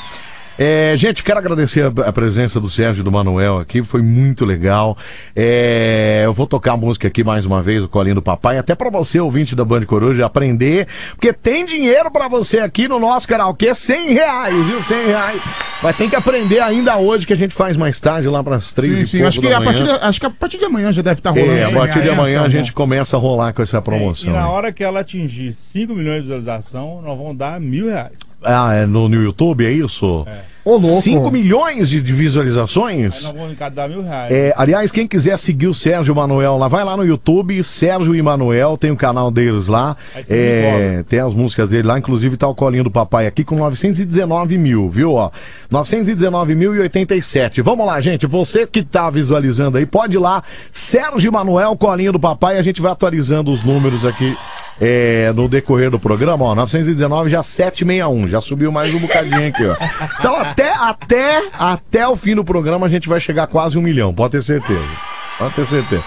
É, gente, quero agradecer a, a presença do Sérgio e do Manuel aqui, foi muito legal. É, eu vou tocar a música aqui mais uma vez, o Colinho do Papai, até pra você, ouvinte da Band Coruja, aprender, porque tem dinheiro pra você aqui no nosso karaokê, 100 reais, viu? 100 reais. Vai ter que aprender ainda hoje, que a gente faz mais tarde, lá pras três Sim, e sim, acho que, da a manhã. partir de, acho que a partir de amanhã já deve estar rolando. É, a né? partir de É, amanhã a essa, gente começa a rolar com essa E promoção. na aí. hora que ela atingir 5 milhões de visualização, nós vamos dar mil reais. Ah, é no, no YouTube, é isso? Ô, louco. 5 milhões de, de Aí visualizações? nós vamos cada dar mil reais. É, aliás, quem quiser seguir o Sérgio Manuel lá, vai lá no YouTube, Sérgio e Manuel, tem o canal deles lá. Aí É, tem as músicas dele lá, inclusive tá o colinho do papai aqui com 919 mil, viu? Ó, 919 mil e 87. Vamos lá, gente. Você que tá visualizando aí, pode ir lá, Sérgio e Manuel, colinho do papai, a gente vai atualizando os números aqui. é, no decorrer do programa, ó, 919 já 761, já subiu mais um bocadinho aqui, ó. Então até, até, até o fim do programa a gente vai chegar a quase um milhão, pode ter certeza. Pode ter certeza.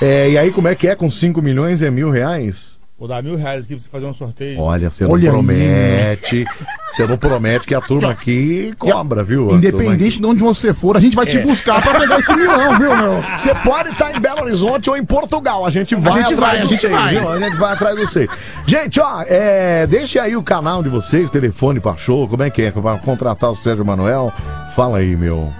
É, e aí, como é que é? Com 5 milhões é mil reais? Vou dar mil reais aqui pra você fazer um sorteio. Olha, você não Olha aí. promete. Você não promete que a turma aqui cobra, viu? Independente de onde você for, a gente vai te É. buscar pra pegar esse milhão, viu, meu? Você pode estar em Belo Horizonte ou em Portugal. A gente vai gente atrás vai, a de gente vocês, vai. viu? A gente vai atrás de vocês. Gente, ó, é, deixa aí o canal de vocês, telefone pra show, como é que é? Pra contratar o Sérgio Manuel. Fala aí, meu.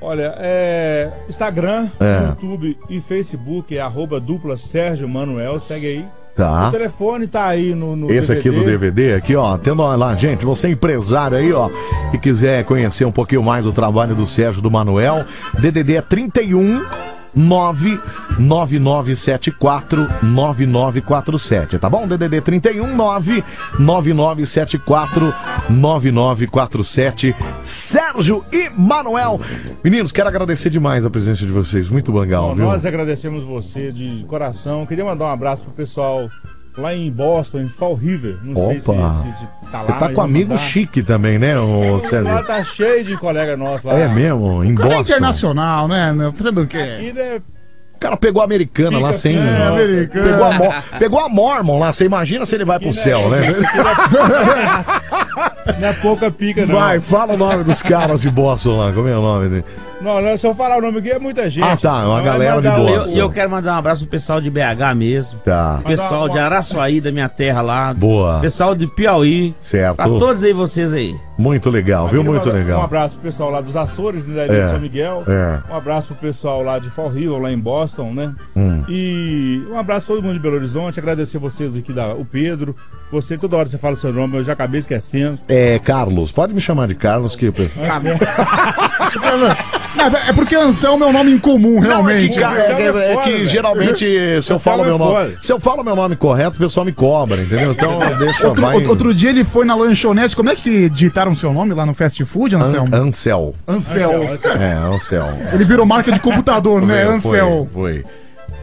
Olha, é. Instagram, É. YouTube e Facebook é arroba dupla Sérgio Manuel, segue aí. Tá. O telefone tá aí no, no Esse aqui do DVD, aqui, ó, tendo lá, gente, você é empresário aí, ó, que quiser conhecer um pouquinho mais do trabalho do Sérgio do Manuel, DDD é 31 99974 9947, tá bom? DDD 31 99974 9947. Sérgio e Manuel. Meninos, quero agradecer demais a presença de vocês. Muito legal, Bom, viu? nós agradecemos você de coração. Queria mandar um abraço pro pessoal lá em Boston, em Fall River. Não sei se, Opa. se, tá lá. Você tá com amigo mandar. chique também, né, ô <laughs> Lá Sérgio? tá cheio de colega nosso lá. É mesmo, em O cara é Boston. internacional, né, meu? Fazendo o quê? E, né, O cara pegou a americana lá sem. É, americana. Pegou a, Mo- pegou a Mormon lá. Você imagina se ele vai pro céu, né? não é pouca pica, não. Vai, fala o nome dos caras de Boston lá. Como é o nome dele? Não, não, se eu falar o nome aqui é muita gente. Ah, tá, uma Não vai galera de Boston. o- Eu- E eu, quero mandar um abraço pro pessoal de BH mesmo. Tá. Pessoal de Araçuaí, da minha terra lá. Boa. Pessoal de Piauí. Certo. Pra todos aí vocês aí. Muito legal, viu? Muito mandar Um legal. abraço pro pessoal lá dos Açores, né, da ilha É, de São Miguel. é. Um abraço pro pessoal lá de Fall River, lá em Boston, né? Hum. E um abraço a todo mundo de Belo Horizonte. Agradecer vocês aqui, da, o Pedro. Você, toda hora você fala seu nome, eu já acabei esquecendo. É, Carlos. Pode me chamar de Carlos que. <laughs> <laughs> Não, é porque Anselmo é um nome incomum, Não, é realmente. que, cara, é, é que geralmente se eu falo é meu nome, se eu falo meu nome correto, o pessoal me cobra, entendeu? Então <laughs> deixa Outro, vai. outro- outro dia ele foi na lanchonete. Como é que digitaram seu nome lá no fast food, Anselmo? An Ansel. Ansel. É, Ansel. Ele virou marca de computador, né? Foi, Ansel. Foi.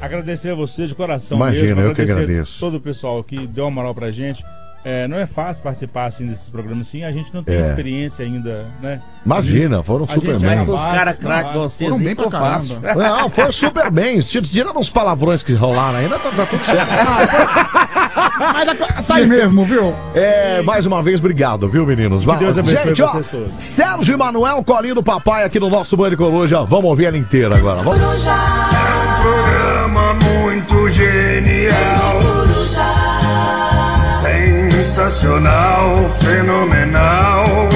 Agradecer a você de coração Imagina, mesmo. eu que agradecer agradeço. todo o pessoal que deu uma moral pra gente. É, não é fácil participar assim desses programas assim, a gente não tem É. experiência ainda, né? Imagina, foram A super bem. é Os caras não, craques vocês Foram bem pra fácil. Não, foi super bem. Tira- Tirando os palavrões que rolaram ainda, tá, tá tudo certo. <laughs> Mas sai mesmo, viu? É, mais uma vez, obrigado, viu, meninos? Que Deus abençoe Gente, ó, vocês todos. Sérgio e Manuel, colinho do papai aqui no nosso Band Coruja. Vamos ouvir ela inteira agora. Vamos. Programa muito genial. Sensacional, fenomenal.